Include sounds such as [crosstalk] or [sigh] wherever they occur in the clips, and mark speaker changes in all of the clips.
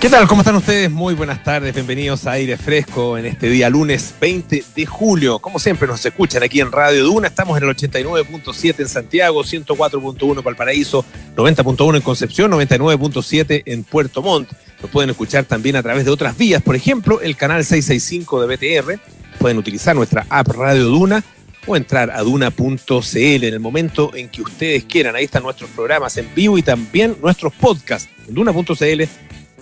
Speaker 1: ¿Qué tal? ¿Cómo están ustedes? Muy buenas tardes, bienvenidos a Aire Fresco en este día lunes 20 de julio. Como siempre nos escuchan aquí en Radio Duna, estamos en el 89.7 en Santiago, 104.1 Valparaíso, 90.1 en Concepción, 99.7 en Puerto Montt. Nos pueden escuchar también a través de otras vías, por ejemplo, el canal 665 de BTR. Pueden utilizar nuestra app Radio Duna o entrar a duna.cl en el momento en que ustedes quieran. Ahí están nuestros programas en vivo y también nuestros podcasts en duna.cl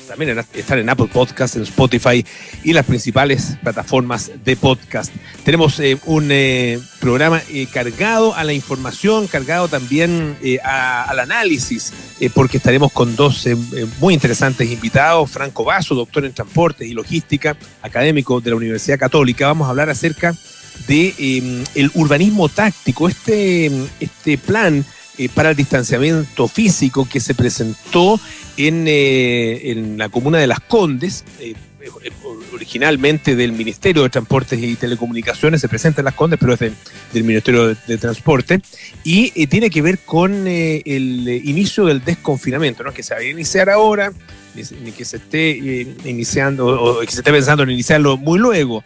Speaker 1: también están en Apple Podcasts, en Spotify y las principales plataformas de podcast. Tenemos eh, un eh, programa eh, cargado a la información, cargado también al análisis, porque estaremos con dos muy interesantes invitados. Franco Vaso, doctor en transportes y logística, académico de la Universidad Católica. Vamos a hablar acerca de em, el urbanismo táctico, este, este plan para el distanciamiento físico que se presentó eh, en, la comuna de Las Condes, eh, eh, originalmente del Ministerio de Transportes y Telecomunicaciones, se presenta en Las Condes, pero es del Ministerio de, Transporte, y tiene que ver con el inicio del desconfinamiento, ¿no? que se va a iniciar ahora, ni, que se esté iniciando o que se esté pensando en iniciarlo muy luego.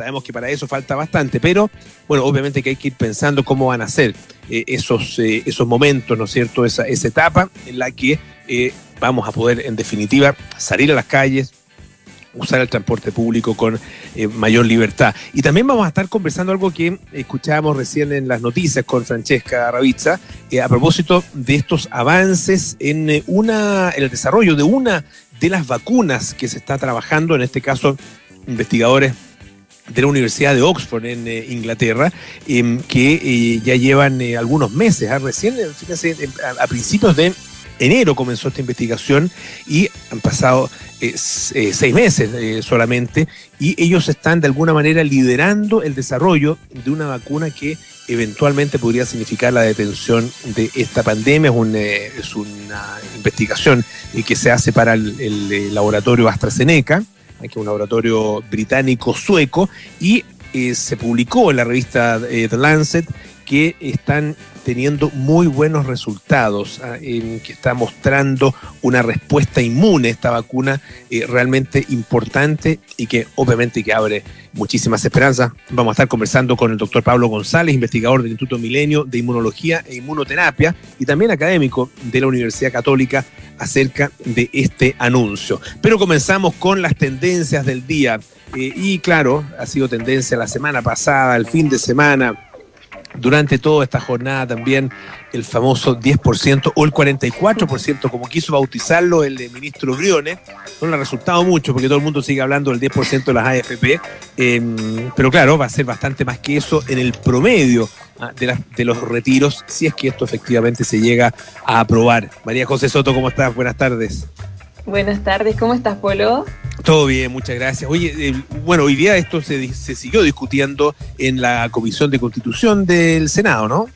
Speaker 1: Sabemos que para eso falta bastante, pero bueno, obviamente que hay que ir pensando cómo van a ser esos, esos momentos, ¿no es cierto? Esa, esa etapa en la que vamos a poder, en definitiva, salir a las calles, usar el transporte público con eh, mayor libertad. Y también vamos a estar conversando algo que escuchábamos recién en las noticias con Francesca Ravizza, eh, a propósito de estos avances en, eh, una, en el desarrollo de una de las vacunas que se está trabajando, en este caso investigadores de la Universidad de Oxford en Inglaterra, em, que ya llevan algunos meses, ¿ah? recién, fíjense, a principios de enero comenzó esta investigación y han pasado eh, eh, seis meses eh, solamente y ellos están de alguna manera liderando el desarrollo de una vacuna que eventualmente podría significar la detención de esta pandemia. Es, una investigación que se hace para el, laboratorio AstraZeneca, que es un laboratorio británico-sueco, y se publicó en la revista The Lancet que están teniendo muy buenos resultados, ah, en que está mostrando una respuesta inmune esta vacuna eh, realmente importante y que obviamente que abre muchísimas esperanzas. Vamos a estar conversando con el doctor Pablo González, investigador del Instituto Milenio de Inmunología e Inmunoterapia y también académico de la Universidad Católica acerca de este anuncio. Pero comenzamos con las tendencias del día. Eh, y claro, ha sido tendencia la semana pasada, el fin de semana, durante toda esta jornada también el famoso 10% o el 44%, como quiso bautizarlo el ministro Briones. No le ha resultado mucho porque todo el mundo sigue hablando del 10% de las AFP, em, pero claro, va a ser bastante más que eso en el promedio ah, de los retiros, si es que esto efectivamente se llega a aprobar. María José Soto, ¿cómo estás? Buenas tardes.
Speaker 2: Buenas tardes, ¿cómo estás, Polo?
Speaker 1: Todo bien, muchas gracias. Oye, eh, bueno, hoy día esto se, se siguió discutiendo en la Comisión de Constitución del Senado, ¿no?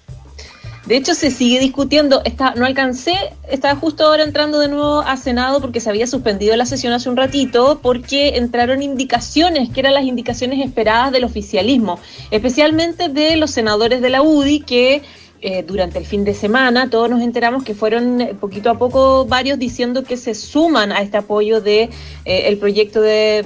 Speaker 2: De hecho, se sigue discutiendo. Está, no alcancé, estaba justo ahora entrando de nuevo a Senado porque se había suspendido la sesión hace un ratito, porque entraron indicaciones, que eran las indicaciones esperadas del oficialismo, especialmente de los senadores de la UDI, que eh, durante el fin de semana, todos nos enteramos que fueron eh, poquito a poco varios diciendo que se suman a este apoyo de eh, el proyecto de,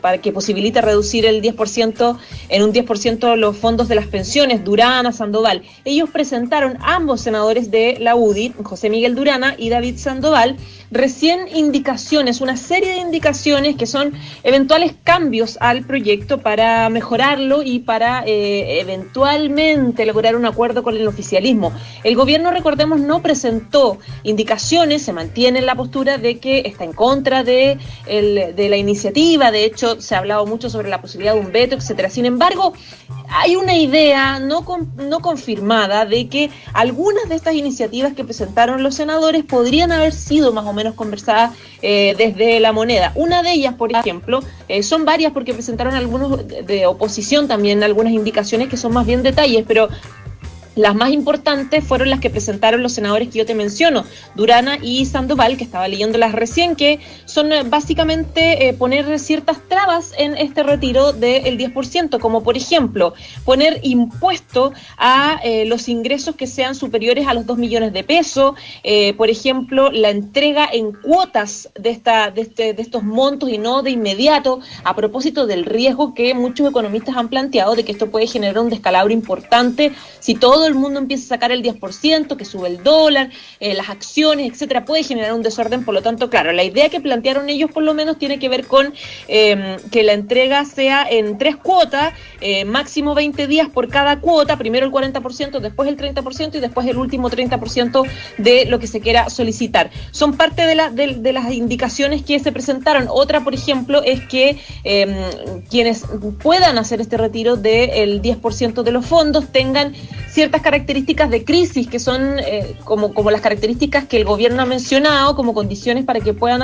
Speaker 2: para que posibilita reducir el 10% en un 10% los fondos de las pensiones, Durana, Sandoval. Ellos presentaron ambos senadores de la UDI, José Miguel Durana y David Sandoval, recién indicaciones, una serie de indicaciones que son eventuales cambios al proyecto para mejorarlo y para eh, eventualmente lograr un acuerdo con el oficialismo. El gobierno, recordemos, no presentó indicaciones, se mantiene en la postura de que está en contra de, de la iniciativa, de hecho se ha hablado mucho sobre la posibilidad de un veto, etcétera. Sin embargo, hay una idea no, no confirmada de que algunas de estas iniciativas que presentaron los senadores podrían haber sido más o menos conversadas eh, desde la moneda. Una de ellas, por ejemplo, eh, son varias porque presentaron algunos de oposición también, algunas indicaciones que son más bien detalles, pero Las más importantes fueron las que presentaron los senadores que yo te menciono, Durana y Sandoval, que estaba leyéndolas recién, que son eh, básicamente eh, poner ciertas trabas en este retiro del 10%, como por ejemplo poner impuesto a eh, los ingresos que sean superiores a los 2 millones de pesos, por ejemplo, la entrega en cuotas de, esta, de, este, de estos montos y no de inmediato, a propósito del riesgo que muchos economistas han planteado de que esto puede generar un descalabro importante si todo el mundo empieza a sacar el 10%, que sube el dólar, eh, las acciones, etcétera, puede generar un desorden. Por lo tanto, claro, la idea que plantearon ellos por lo menos tiene que ver con em, que la entrega sea en tres cuotas, eh, máximo 20 días por cada cuota, primero el 40%, después el 30% y después el último 30% de lo que se quiera solicitar. Son parte de, de, las indicaciones que se presentaron. Otra, por ejemplo, es que em, quienes puedan hacer este retiro del 10% de los fondos tengan cierta características de crisis que son eh, como, como las características que el gobierno ha mencionado como condiciones para que puedan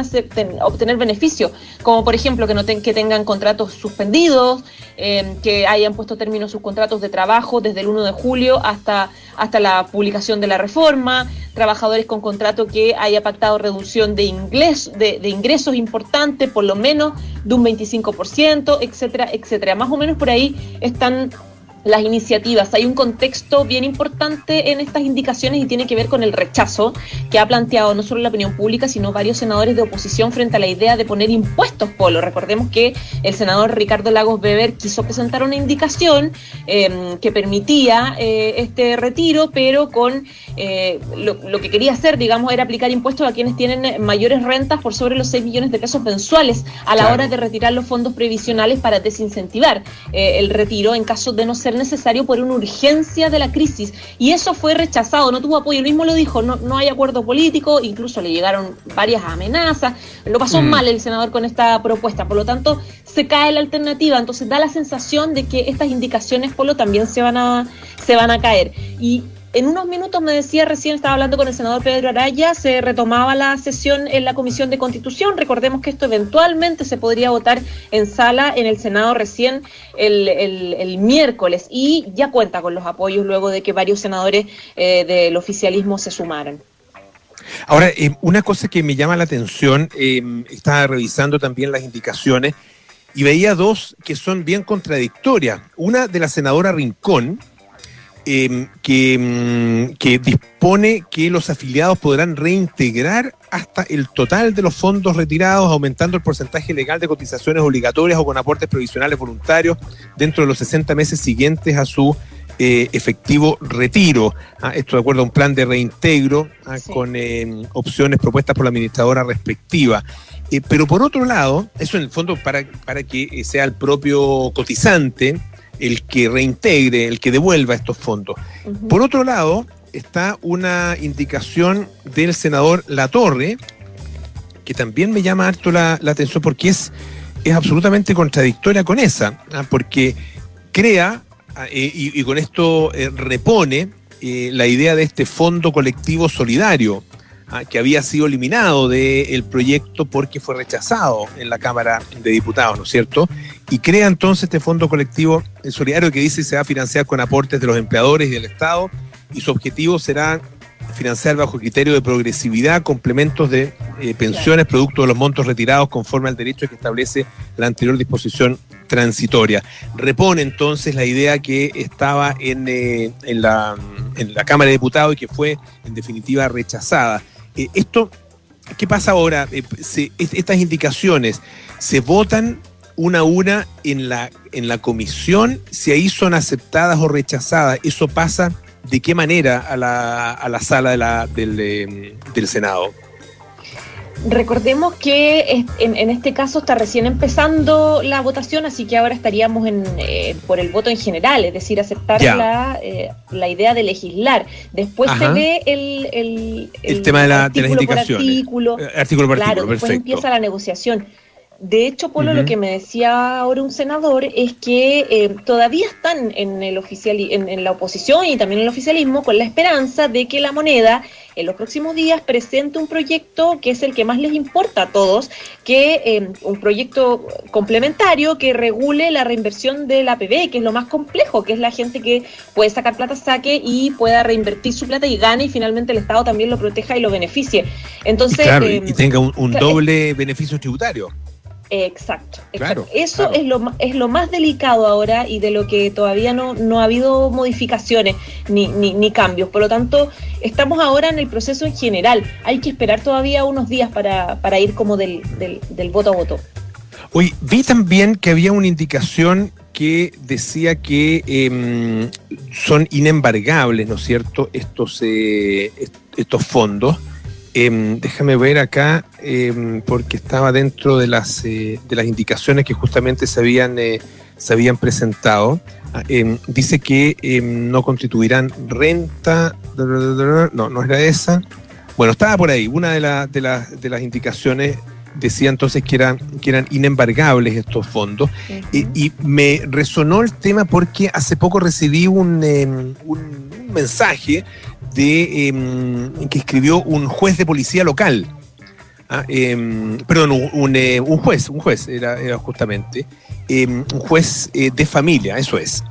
Speaker 2: obtener beneficio, como por ejemplo que no que tengan contratos suspendidos, eh, que hayan puesto término sus contratos de trabajo desde el 1 de julio hasta, hasta la publicación de la reforma, trabajadores con contrato que haya pactado reducción de, inglés, de, de ingresos importantes, por lo menos de un 25%, etcétera, etcétera. Más o menos por ahí están las iniciativas. Hay un contexto bien importante en estas indicaciones y tiene que ver con el rechazo que ha planteado no solo la opinión pública, sino varios senadores de oposición frente a la idea de poner impuestos, Polo. Recordemos que el senador Ricardo Lagos Weber quiso presentar una indicación em, que permitía eh, este retiro, pero con eh, lo, que quería hacer, digamos, era aplicar impuestos a quienes tienen mayores rentas por sobre los 6 millones de pesos mensuales a la hora de retirar los fondos previsionales para desincentivar eh, el retiro en caso de no ser necesario por una urgencia de la crisis. Y eso fue rechazado, no tuvo apoyo. Él mismo lo dijo, no, no hay acuerdo político, incluso le llegaron varias amenazas. Lo pasó mm. mal el senador con esta propuesta. Por lo tanto, se cae la alternativa. Entonces da la sensación de que estas indicaciones, Polo, también se van a, se van a caer. Y en unos minutos me decía recién, estaba hablando con el senador Pedro Araya, se retomaba la sesión en la Comisión de Constitución. Recordemos que esto eventualmente se podría votar en sala en el Senado recién el, miércoles y ya cuenta con los apoyos luego de que varios senadores eh, del oficialismo se sumaran.
Speaker 1: Ahora, eh, una cosa que me llama la atención, eh, estaba revisando también las indicaciones y veía dos que son bien contradictorias. Una de la senadora Rincón, Em, que, mm, que, dispone que los afiliados podrán reintegrar hasta el total de los fondos retirados, aumentando el porcentaje legal de cotizaciones obligatorias o con aportes provisionales voluntarios dentro de los 60 meses siguientes a su eh, efectivo retiro. ¿ah? esto de acuerdo a un plan de reintegro ¿ah? con em, opciones propuestas por la administradora respectiva. Eh, pero por otro lado, eso en el fondo para, para que sea el propio cotizante el que reintegre, el que devuelva estos fondos. Por otro lado, está una indicación del senador Latorre, que también me llama harto la, atención porque es, es absolutamente contradictoria con esa, ¿ah? porque crea ah, eh, y, con esto eh, repone eh, la idea de este fondo colectivo solidario, ¿ah? que había sido eliminado del proyecto porque fue rechazado en la Cámara de Diputados, ¿no es cierto? y crea entonces este fondo colectivo solidario que dice se va a financiar con aportes de los empleadores y del Estado y su objetivo será financiar bajo criterio de progresividad complementos de eh, pensiones producto de los montos retirados conforme al derecho que establece la anterior disposición transitoria. Repone entonces la idea que estaba en, eh, en, la, en la Cámara de Diputados y que fue en definitiva rechazada. Eh, esto, ¿qué pasa ahora? estas indicaciones se votan una a una en la, en la comisión, si ahí son aceptadas o rechazadas, eso pasa de qué manera a la, a la sala de la, del, del Senado.
Speaker 2: Recordemos que en, este caso está recién empezando la votación, así que ahora estaríamos en, eh, por el voto en general, es decir, aceptar la, eh, la, idea de legislar. Después se ve el,
Speaker 1: el, tema de, la, de las indicaciones.
Speaker 2: artículo,
Speaker 1: eh, artículo por
Speaker 2: claro, después empieza la negociación. De hecho, Polo, lo que me decía ahora un senador es que eh, todavía están en, el oficial, en, la oposición y también en el oficialismo con la esperanza de que la moneda en los próximos días presente un proyecto que es el que más les importa a todos, que eh, un proyecto complementario que regule la reinversión de la APB, que es lo más complejo, que es la gente que puede sacar plata, saque y pueda reinvertir su plata y gane y finalmente el Estado también lo proteja y lo beneficie. Entonces,
Speaker 1: y, y tenga un, doble beneficio tributario.
Speaker 2: Exacto, Claro, Eso Es, lo, es lo más delicado ahora y de lo que todavía no, no ha habido modificaciones ni, ni, cambios. Por lo tanto, estamos ahora en el proceso en general. Hay que esperar todavía unos días para, para ir como del, del, voto a voto.
Speaker 1: Hoy vi también que había una indicación que decía que em, son inembargables, ¿no es cierto?, estos, eh, estos fondos. Em, déjame ver acá, em, porque estaba dentro de las, eh, de las indicaciones que justamente se habían, eh, se habían presentado. Ah, em, dice que no constituirán renta. No, no era esa. Bueno, estaba por ahí. Una de, de, de las indicaciones decía entonces que eran, que eran inembargables estos fondos. y, me resonó el tema porque hace poco recibí un, un mensaje de em, que escribió un juez de policía local. Ah, em, perdón, un, eh, un, juez, un juez era, justamente, em, un juez eh, de familia, eso es.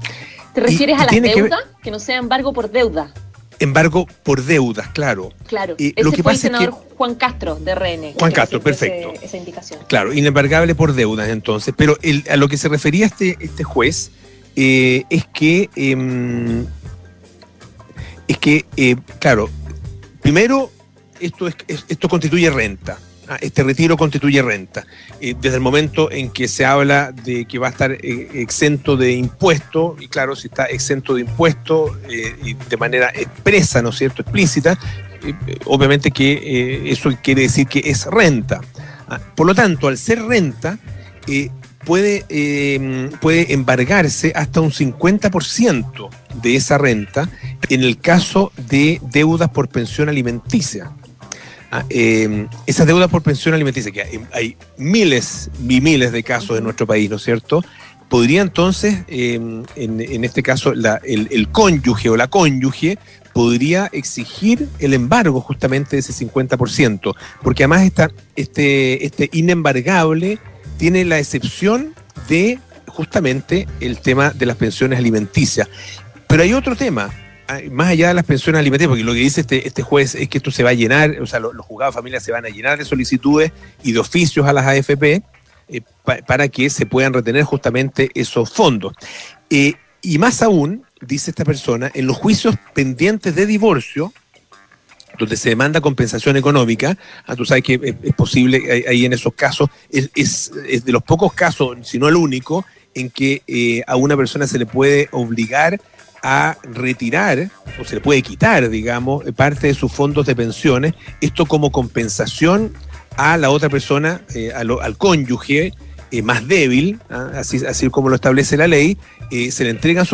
Speaker 2: ¿Te refieres a la deuda? Que, no sea embargo por deuda.
Speaker 1: Embargo por deudas, claro.
Speaker 2: Claro. Eh, lo que fue pasa el senador Juan Castro de RN.
Speaker 1: Juan Castro, perfecto. esa indicación. Claro, inembargable por deudas entonces. Pero a lo que se refería este, este juez es que es que, eh, claro, primero, esto, es, esto constituye renta. ¿ah? Este retiro constituye renta. Eh, desde el momento en que se habla de que va a estar eh, exento de impuesto, y claro, si está exento de impuesto y de manera expresa, ¿no es cierto?, explícita, obviamente que eso quiere decir que es renta. ¿ah? Por lo tanto, al ser renta, puede, em, puede embargarse hasta un 50% de esa renta en el caso de deudas por pensión alimenticia. Ah, em, esas deudas por pensión alimenticia, que hay, miles y miles de casos en nuestro país, ¿no es cierto? Podría entonces, em, en, este caso, el, cónyuge o la cónyuge podría exigir el embargo justamente de ese 50%, porque además está este, este inembargable tiene la excepción de justamente el tema de las pensiones alimenticias. Pero hay otro tema, más allá de las pensiones alimenticias, porque lo que dice este, este juez es que esto se va a llenar, o sea, los, juzgados de familia se van a llenar de solicitudes y de oficios a las AFP eh, para que se puedan retener justamente esos fondos. Eh, y más aún, dice esta persona, en los juicios pendientes de divorcio, donde se demanda compensación económica, ah, tú sabes que es, posible ahí en esos casos, es, es, de los pocos casos, si no el único, en que eh, a una persona se le puede obligar a retirar o se le puede quitar, digamos, parte de sus fondos de pensiones, esto como compensación a la otra persona, eh, al cónyuge eh, más débil, ¿ah? así, así como lo establece la ley, se le entregan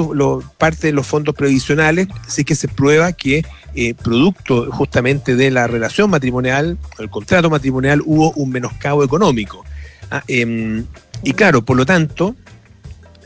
Speaker 1: parte de los fondos previsionales, así que se prueba que eh, producto justamente de la relación matrimonial, el contrato matrimonial, hubo un menoscabo económico. Ah, em, y claro, por lo tanto,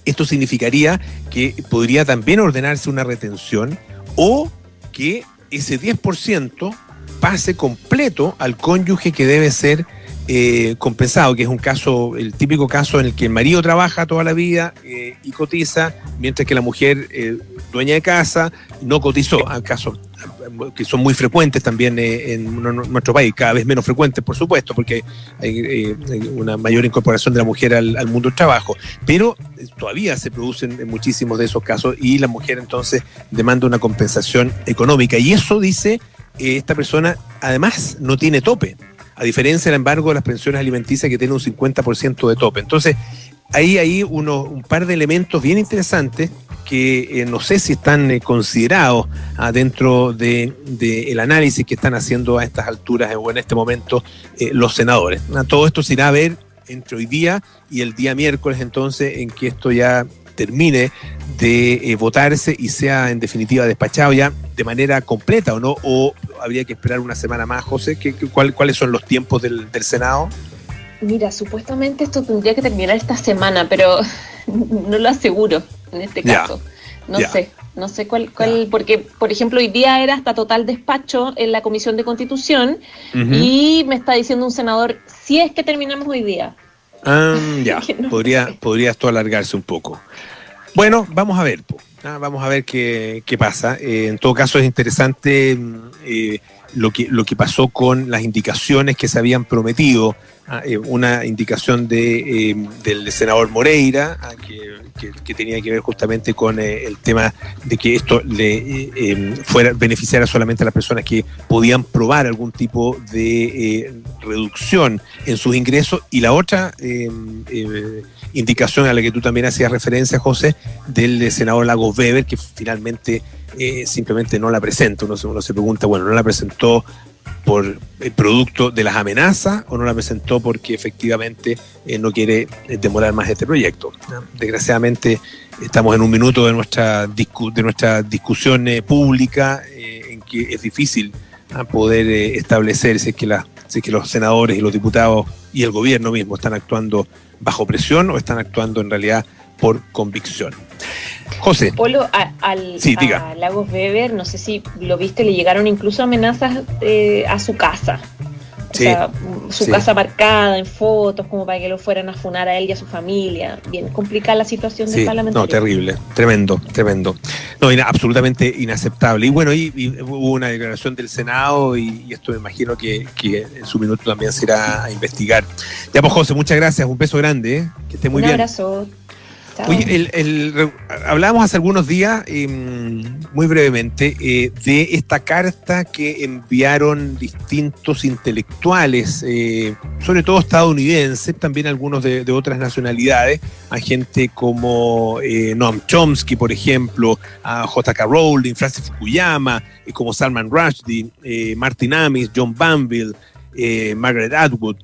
Speaker 1: esto significaría que podría también ordenarse una retención o que ese 10% pase completo al cónyuge que debe ser eh, compensado, que es un caso, el típico caso en el que el marido trabaja toda la vida eh, y cotiza, mientras que la mujer, eh, dueña de casa, no cotizó. Casos que son muy frecuentes también en nuestro país, cada vez menos frecuentes, por supuesto, porque hay, una mayor incorporación de la mujer al, al, mundo del trabajo. Pero todavía se producen muchísimos de esos casos y la mujer entonces demanda una compensación económica. Y eso dice esta persona, además, no tiene tope a diferencia, del embargo, de las pensiones alimenticias que tienen un 50% de tope. Entonces, ahí hay uno, un par de elementos bien interesantes que eh, no sé si están eh, considerados ah, dentro del de, el análisis que están haciendo a estas alturas o en este momento eh, los senadores. Ah, todo esto se irá a ver entre hoy día y el día miércoles entonces en que esto ya termine de eh, votarse y sea en definitiva despachado ya de manera completa o no, o habría que esperar una semana más, José, ¿Qué, cuáles son los tiempos del, Senado?
Speaker 2: Mira, supuestamente esto tendría que terminar esta semana, pero [laughs] no lo aseguro en este caso. No sé, No sé cuál, cuál porque, por ejemplo, hoy día era hasta total despacho en la Comisión de Constitución y me está diciendo un senador, si es que terminamos hoy día.
Speaker 1: Ah, [laughs] ya, podría, podría esto alargarse un poco. Bueno, vamos a ver, ah, vamos a ver qué, qué pasa. Eh, en todo caso, es interesante mm, eh, lo, que, lo que pasó con las indicaciones que se habían prometido una indicación de, eh, del senador Moreira, ah, que, tenía que ver justamente con eh, el tema de que esto le em, fuera beneficiara solamente a las personas que podían probar algún tipo de reducción en sus ingresos. Y la otra em, indicación a la que tú también hacías referencia, José, del senador Lagos Weber, que finalmente simplemente no la presenta. Uno, uno se pregunta, bueno, no la presentó por el producto de las amenazas o no la presentó porque efectivamente eh, no quiere eh, demorar más este proyecto. Desgraciadamente estamos en un minuto de nuestra, de nuestra discusión eh, pública en que es difícil ah, poder establecer si es, que la, si es que los senadores y los diputados y el gobierno mismo están actuando bajo presión o están actuando en realidad por convicción. José.
Speaker 2: Polo, al, a Lagos Weber, no sé si lo viste, le llegaron incluso amenazas eh, a su casa. O sea, su casa marcada en fotos, como para que lo fueran a funar a él y a su familia. Bien complicada la situación del parlamentario.
Speaker 1: No, terrible, tremendo, tremendo. No, absolutamente inaceptable. Y bueno, y, hubo una declaración del Senado y, esto me imagino que, en su minuto también se irá a investigar. Ya pues, José, muchas gracias, un beso grande, ¿eh? que esté muy bien.
Speaker 2: Un abrazo.
Speaker 1: Oye, hablábamos hace algunos días, em, muy brevemente, eh, de esta carta que enviaron distintos intelectuales, eh, sobre todo estadounidenses, también algunos de, otras nacionalidades, a gente como eh, Noam Chomsky, por ejemplo, a J.K. Rowling, Francis Fukuyama, como Salman Rushdie, Martin Amis, John Banville, Margaret Atwood,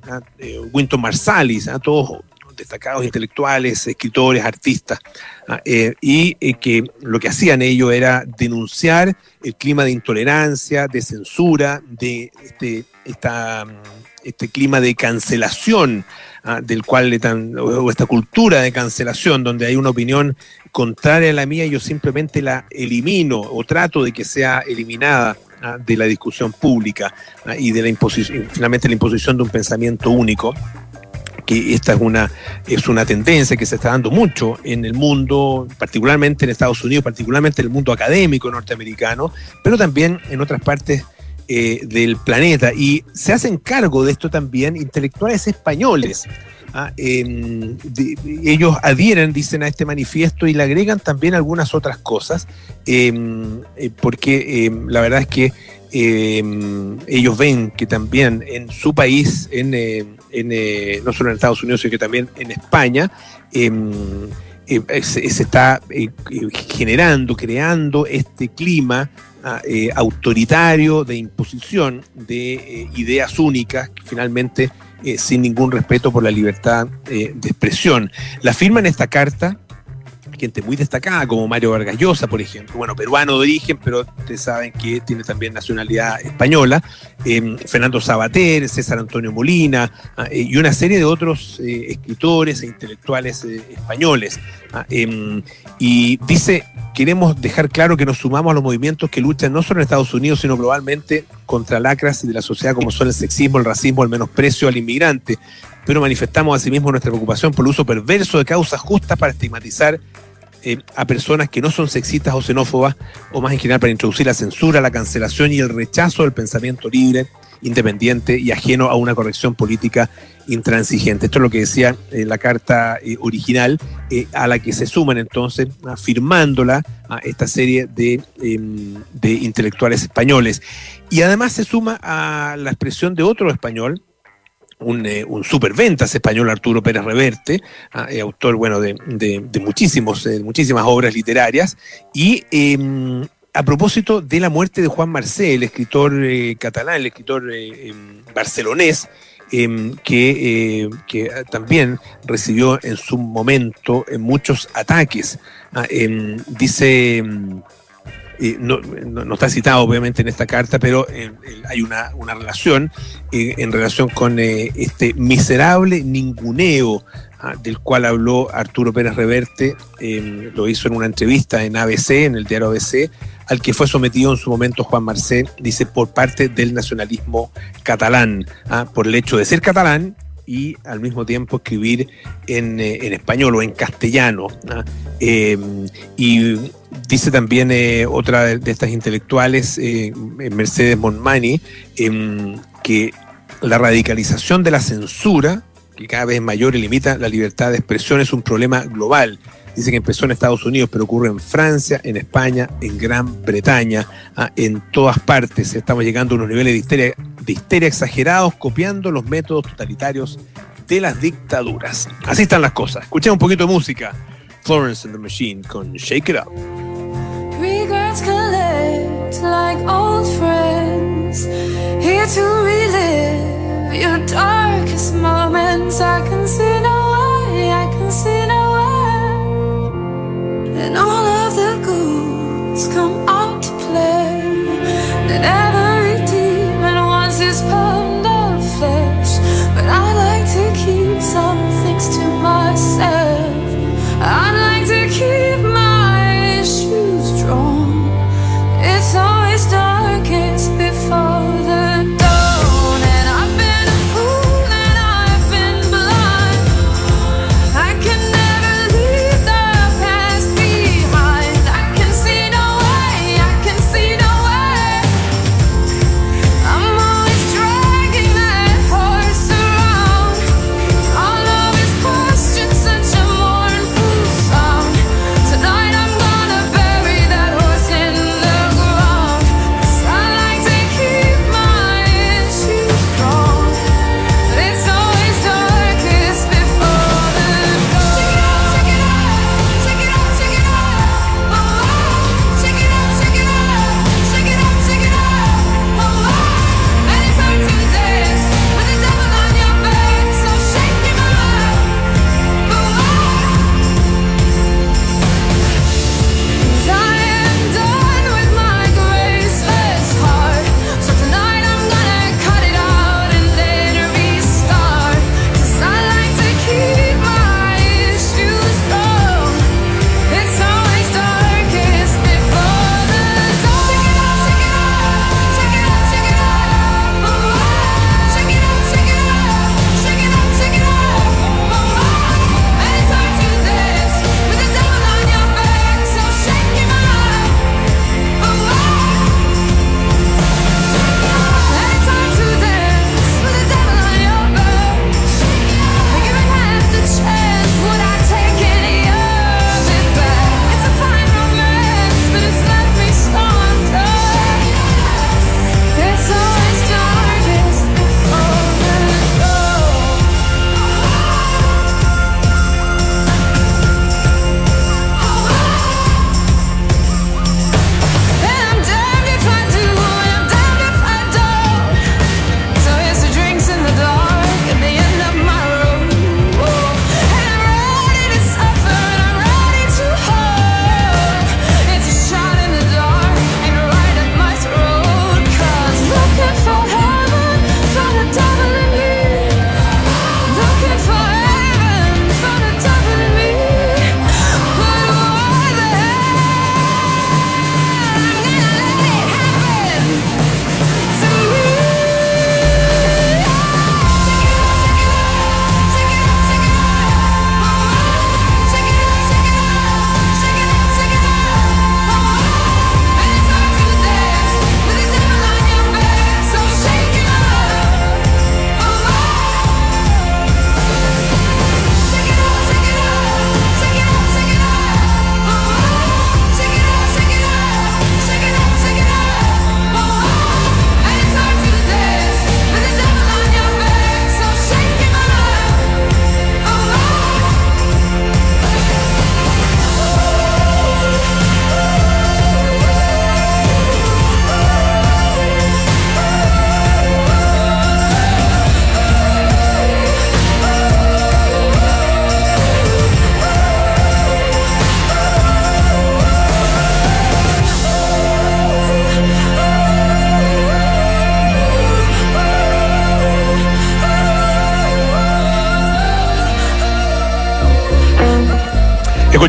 Speaker 1: Winton Marsalis, a todos destacados intelectuales, escritores, artistas, ah, eh, y eh, que lo que hacían ellos era denunciar el clima de intolerancia, de censura, de este, esta, este clima de cancelación ah, del cual o esta cultura de cancelación donde hay una opinión contraria a la mía, yo simplemente la elimino o trato de que sea eliminada ah, de la discusión pública y de la imposición, finalmente la imposición de un pensamiento único que esta es una, es una tendencia que se está dando mucho en el mundo, particularmente en Estados Unidos, particularmente en el mundo académico norteamericano, pero también en otras partes eh, del planeta. Y se hacen cargo de esto también intelectuales españoles. ¿ah? ellos adhieren, dicen, a este manifiesto y le agregan también algunas otras cosas, em, eh, porque em, la verdad es que em, ellos ven que también en su país, en, eh, no solo en Estados Unidos, sino que también en España, em, eh, se, está eh, generando, creando este clima ah, autoritario de imposición de ideas únicas, finalmente sin ningún respeto por la libertad de expresión. La firma en esta carta gente muy destacada como Mario Vargas Llosa, por ejemplo, bueno, peruano de origen, pero ustedes saben que tiene también nacionalidad española, em, Fernando Sabater, César Antonio Molina ah, eh, y una serie de otros eh, escritores e intelectuales eh, españoles. Ah, em, y dice, queremos dejar claro que nos sumamos a los movimientos que luchan no solo en Estados Unidos, sino globalmente contra lacras de la sociedad como son el sexismo, el racismo, el menosprecio al inmigrante, pero manifestamos asimismo nuestra preocupación por el uso perverso de causas justas para estigmatizar eh, a personas que no son sexistas o xenófobas, o más en general para introducir la censura, la cancelación y el rechazo del pensamiento libre, independiente y ajeno a una corrección política intransigente. Esto es lo que decía eh, la carta eh, original, a la que se suman entonces, firmándola a esta serie em, de intelectuales españoles. Y además se suma a la expresión de otro español, un, eh, un superventas español, Arturo Pérez Reverte, ah, eh, autor bueno, de, muchísimos, eh, muchísimas obras literarias, y em, a propósito de la muerte de Juan Marcé, el escritor catalán, el escritor em, barcelonés, em, que, que, también recibió en su momento muchos ataques. Ah, dice no, está citado obviamente en esta carta, pero eh, hay una, relación eh, en relación con eh, este miserable ninguneo ah, del cual habló Arturo Pérez Reverte, em, lo hizo en una entrevista en ABC, en el diario ABC, al que fue sometido en su momento Juan Marcel, dice, por parte del nacionalismo catalán, ah, por el hecho de ser catalán y al mismo tiempo escribir en, español o en castellano. ¿ah? Em, y dice también eh, otra de, estas intelectuales, eh, Mercedes Monmani, em, que la radicalización de la censura, que cada vez es mayor y limita la libertad de expresión, es un problema global. Dice que empezó en Estados Unidos, pero ocurre en Francia, en España, en Gran Bretaña, ¿ah? en todas partes. Estamos llegando a unos niveles de histeria de histeria exagerados copiando los métodos totalitarios de las dictaduras. Así están las cosas. Escuchemos un poquito de música. Florence and the Machine con Shake It Up. Collect like old friends. Here to relive your darkest moments. I can see no way, I can see no way. And all of the ghouls come out to play. And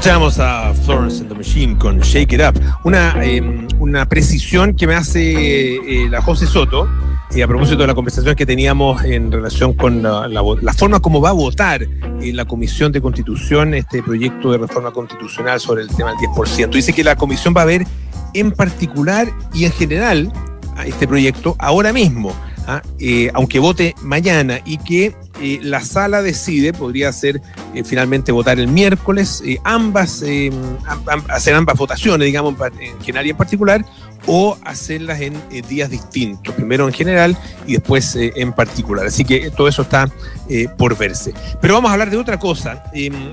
Speaker 1: Escuchamos a Florence and the Machine con Shake It Up, una, em, una precisión que me hace eh, la José Soto, y a propósito de la conversación que teníamos en relación con la, forma como va a votar en la Comisión de Constitución este proyecto de reforma constitucional sobre el tema del 10%. Dice que la Comisión va a ver en particular y en general a este proyecto ahora mismo, ¿ah? eh, aunque vote mañana, y que eh, la sala decide, podría ser eh, finalmente votar el miércoles, ambas, hacer ambas votaciones, digamos, en general y en particular, o hacerlas en días distintos, primero en general y después en particular. Así que todo eso está por verse. Pero vamos a hablar de otra cosa,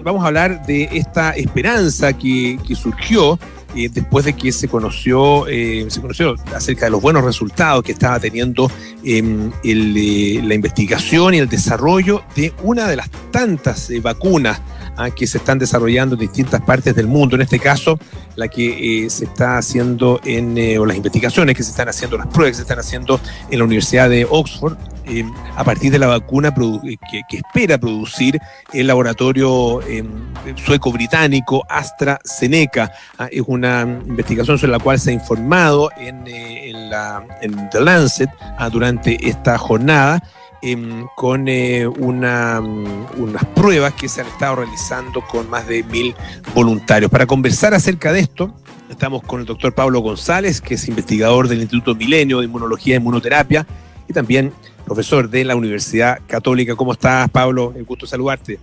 Speaker 1: vamos a hablar de esta esperanza que, surgió después de que se conoció, eh, se conoció acerca de los buenos resultados que estaba teniendo em, eh, la investigación y el desarrollo de una de las tantas eh, vacunas ah, que se están desarrollando en distintas partes del mundo. En este caso, la que se está haciendo en, o las investigaciones que se están haciendo, las pruebas que se están haciendo en la Universidad de Oxford, em, a partir de la vacuna que, espera producir el laboratorio em, sueco-británico AstraZeneca. Ah, es una investigación sobre la cual se ha informado en, eh, la, The Lancet ah, durante esta jornada. Em, con eh, una, mm, unas pruebas que se han estado realizando con más de mil voluntarios. Para conversar acerca de esto, estamos con el doctor Pablo González, que es investigador del Instituto Milenio de Inmunología y Inmunoterapia y también profesor de la Universidad Católica. ¿Cómo estás, Pablo? El gusto saludarte.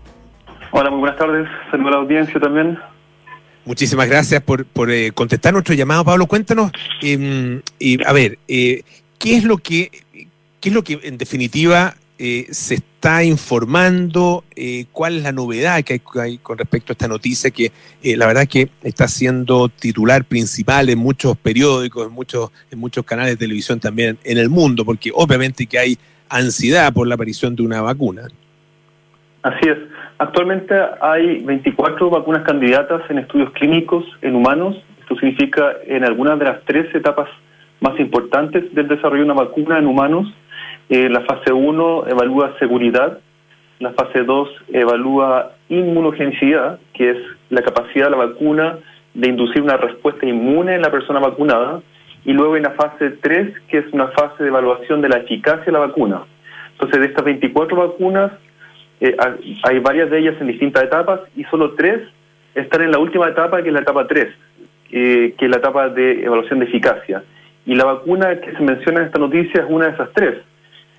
Speaker 3: Hola, muy buenas tardes. Saludos a la audiencia también.
Speaker 1: Muchísimas gracias por, eh, contestar nuestro llamado, Pablo. Cuéntanos, em, a ver, eh, ¿qué es lo que, qué es lo que en definitiva eh, se está informando? ¿Cuál es la novedad que hay, con respecto a esta noticia que la verdad que está siendo titular principal en muchos periódicos, en muchos, en muchos canales de televisión también en el mundo? Porque obviamente que hay ansiedad por la aparición de una vacuna.
Speaker 3: Así es. Actualmente hay 24 vacunas candidatas en estudios clínicos en humanos. Esto significa en algunas de las tres etapas más importantes del desarrollo de una vacuna en humanos. Eh, la fase 1 evalúa seguridad, la fase 2 evalúa inmunogenicidad, que es la capacidad de la vacuna de inducir una respuesta inmune en la persona vacunada, y luego en la fase 3, que es una fase de evaluación de la eficacia de la vacuna. Entonces, de estas 24 vacunas, eh, hay varias de ellas en distintas etapas y solo tres están en la última etapa, que es la etapa 3, eh, que es la etapa de evaluación de eficacia. Y la vacuna que se menciona en esta noticia es una de esas tres,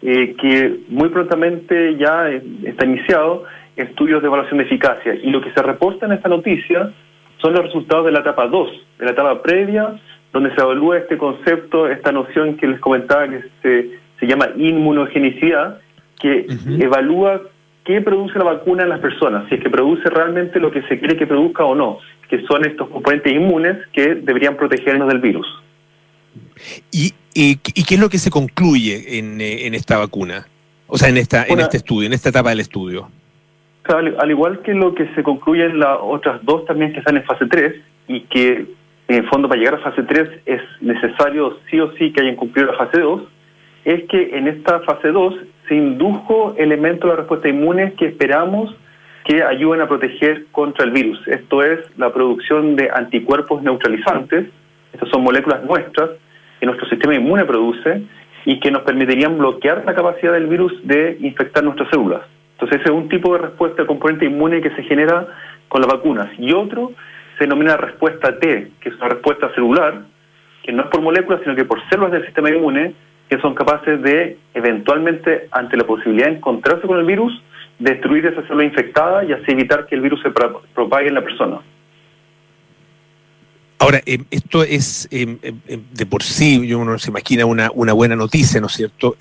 Speaker 3: eh, que muy prontamente ya está iniciado estudios de evaluación de eficacia. Y lo que se reporta en esta noticia son los resultados de la etapa 2, de la etapa previa, donde se evalúa este concepto, esta noción que les comentaba que se, se llama inmunogenicidad, que evalúa qué produce la vacuna en las personas, si es que produce realmente lo que se quiere que produzca o no, que son estos componentes inmunes que deberían protegernos del virus.
Speaker 1: ¿Y, qué es lo que se concluye en, eh, esta vacuna? O sea, en, esta, en este estudio, en esta etapa del estudio.
Speaker 3: Al, igual que lo que se concluye en las otras dos también que están en fase 3 y que en el fondo para llegar a fase 3 es necesario sí o sí que hayan cumplido la fase 2, es que en esta fase 2 se indujo elementos de la respuesta inmune que esperamos que ayuden a proteger contra el virus. Esto es la producción de anticuerpos neutralizantes, estas son moléculas nuestras que nuestro sistema inmune produce y que nos permitirían bloquear la capacidad del virus de infectar nuestras células. Entonces ese es un tipo de respuesta de componente inmune que se genera con las vacunas. Y otro se denomina respuesta T, que es una respuesta celular, que no es por moléculas, sino que por células del sistema inmune, que son capaces de, eventualmente, ante la posibilidad de encontrarse con el virus, destruir esa célula infectada y así evitar que el virus se propague en la persona.
Speaker 1: Ahora, eh, esto es eh, eh, de por sí, uno se imagina una, una buena noticia, ¿no es cierto?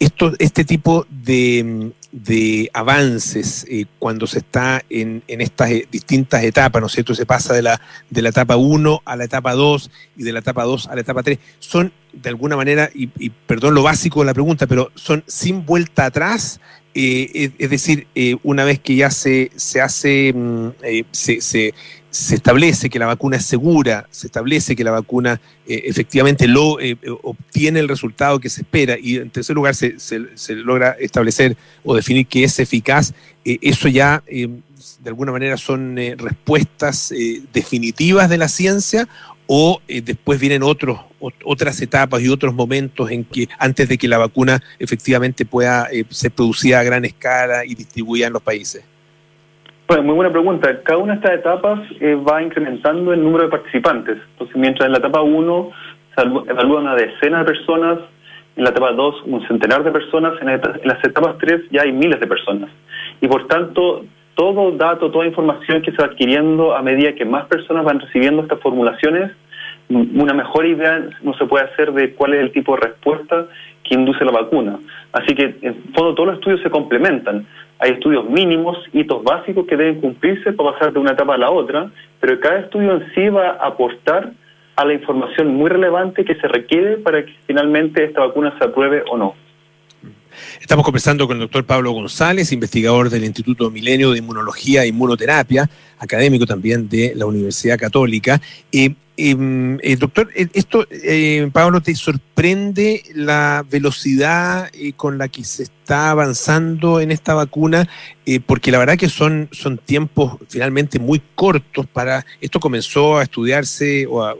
Speaker 1: esto, este tipo de, de avances eh, cuando se está en, en, estas eh, distintas etapas, ¿no es cierto? Se pasa de la, de la etapa 1 a la etapa 2 y de la etapa 2 a la etapa 3. Son, de alguna manera, y, perdón lo básico de la pregunta, pero son sin vuelta atrás, eh, es, decir, una vez que ya se, se hace, mm, se, se, se establece que la vacuna es segura, se establece que la vacuna eh, efectivamente lo, eh, obtiene el resultado que se espera y en tercer lugar se, se, logra establecer o definir que es eficaz, eh, eso ya de alguna manera son respuestas definitivas de la ciencia o después vienen otros otras etapas y otros momentos en que antes de que la vacuna efectivamente pueda ser producida a gran escala y distribuida en los países?
Speaker 3: Bueno, muy buena pregunta. Cada una de estas etapas va incrementando el número de participantes. Entonces, mientras en la etapa 1 se evalúa una decena de personas, en la etapa 2 un centenar de personas, en, las etapas 3 ya hay miles de personas. Y por tanto, todo dato, toda información que se va adquiriendo a medida que más personas van recibiendo estas formulaciones, una mejor idea no se puede hacer de cuál es el tipo de respuesta que induce la vacuna. Así que, en fondo, todos los estudios se complementan. Hay estudios mínimos, hitos básicos que deben cumplirse para pasar de una etapa a la otra, pero cada estudio en sí va a aportar a la información muy relevante que se requiere para que finalmente esta vacuna se apruebe o no.
Speaker 1: Estamos conversando con el doctor Pablo González, investigador del Instituto Milenio de Inmunología e Inmunoterapia, académico también de la Universidad Católica. Eh, em, eh, doctor, eh, esto, Pablo, ¿te sorprende la velocidad con la que se está avanzando en esta vacuna? porque la verdad que son, son tiempos finalmente muy cortos para... Esto comenzó a estudiarse o a,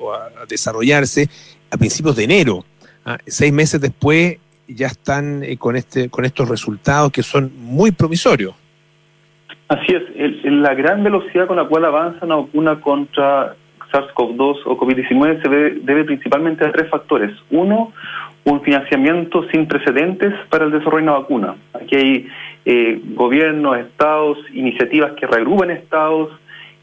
Speaker 1: desarrollarse a principios de enero. ¿ah? seis meses después ya están eh, con este con estos resultados que son muy promisorios.
Speaker 3: Así es, la gran velocidad con la cual avanza la vacuna contra SARS-CoV-2 o COVID-19 se debe, principalmente a tres factores. Uno, un financiamiento sin precedentes para el desarrollo de una vacuna. Aquí hay eh, gobiernos, estados, iniciativas que reagrupan estados,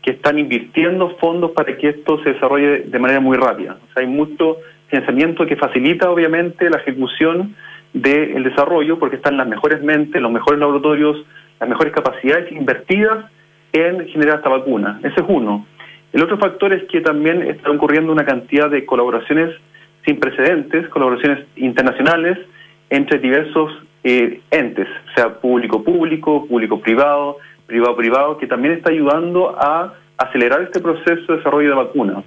Speaker 3: que están invirtiendo fondos para que esto se desarrolle de manera muy rápida. O sea, hay mucho financiamiento que facilita obviamente la ejecución del desarrollo porque están las mejores mentes, los mejores laboratorios, las mejores capacidades invertidas en generar esta vacuna. Ese es uno. El otro factor es que también está ocurriendo una cantidad de colaboraciones sin precedentes, colaboraciones internacionales entre diversos eh, entes, sea público-público, público-privado, privado-privado, que también está ayudando a acelerar este proceso de desarrollo de vacuna.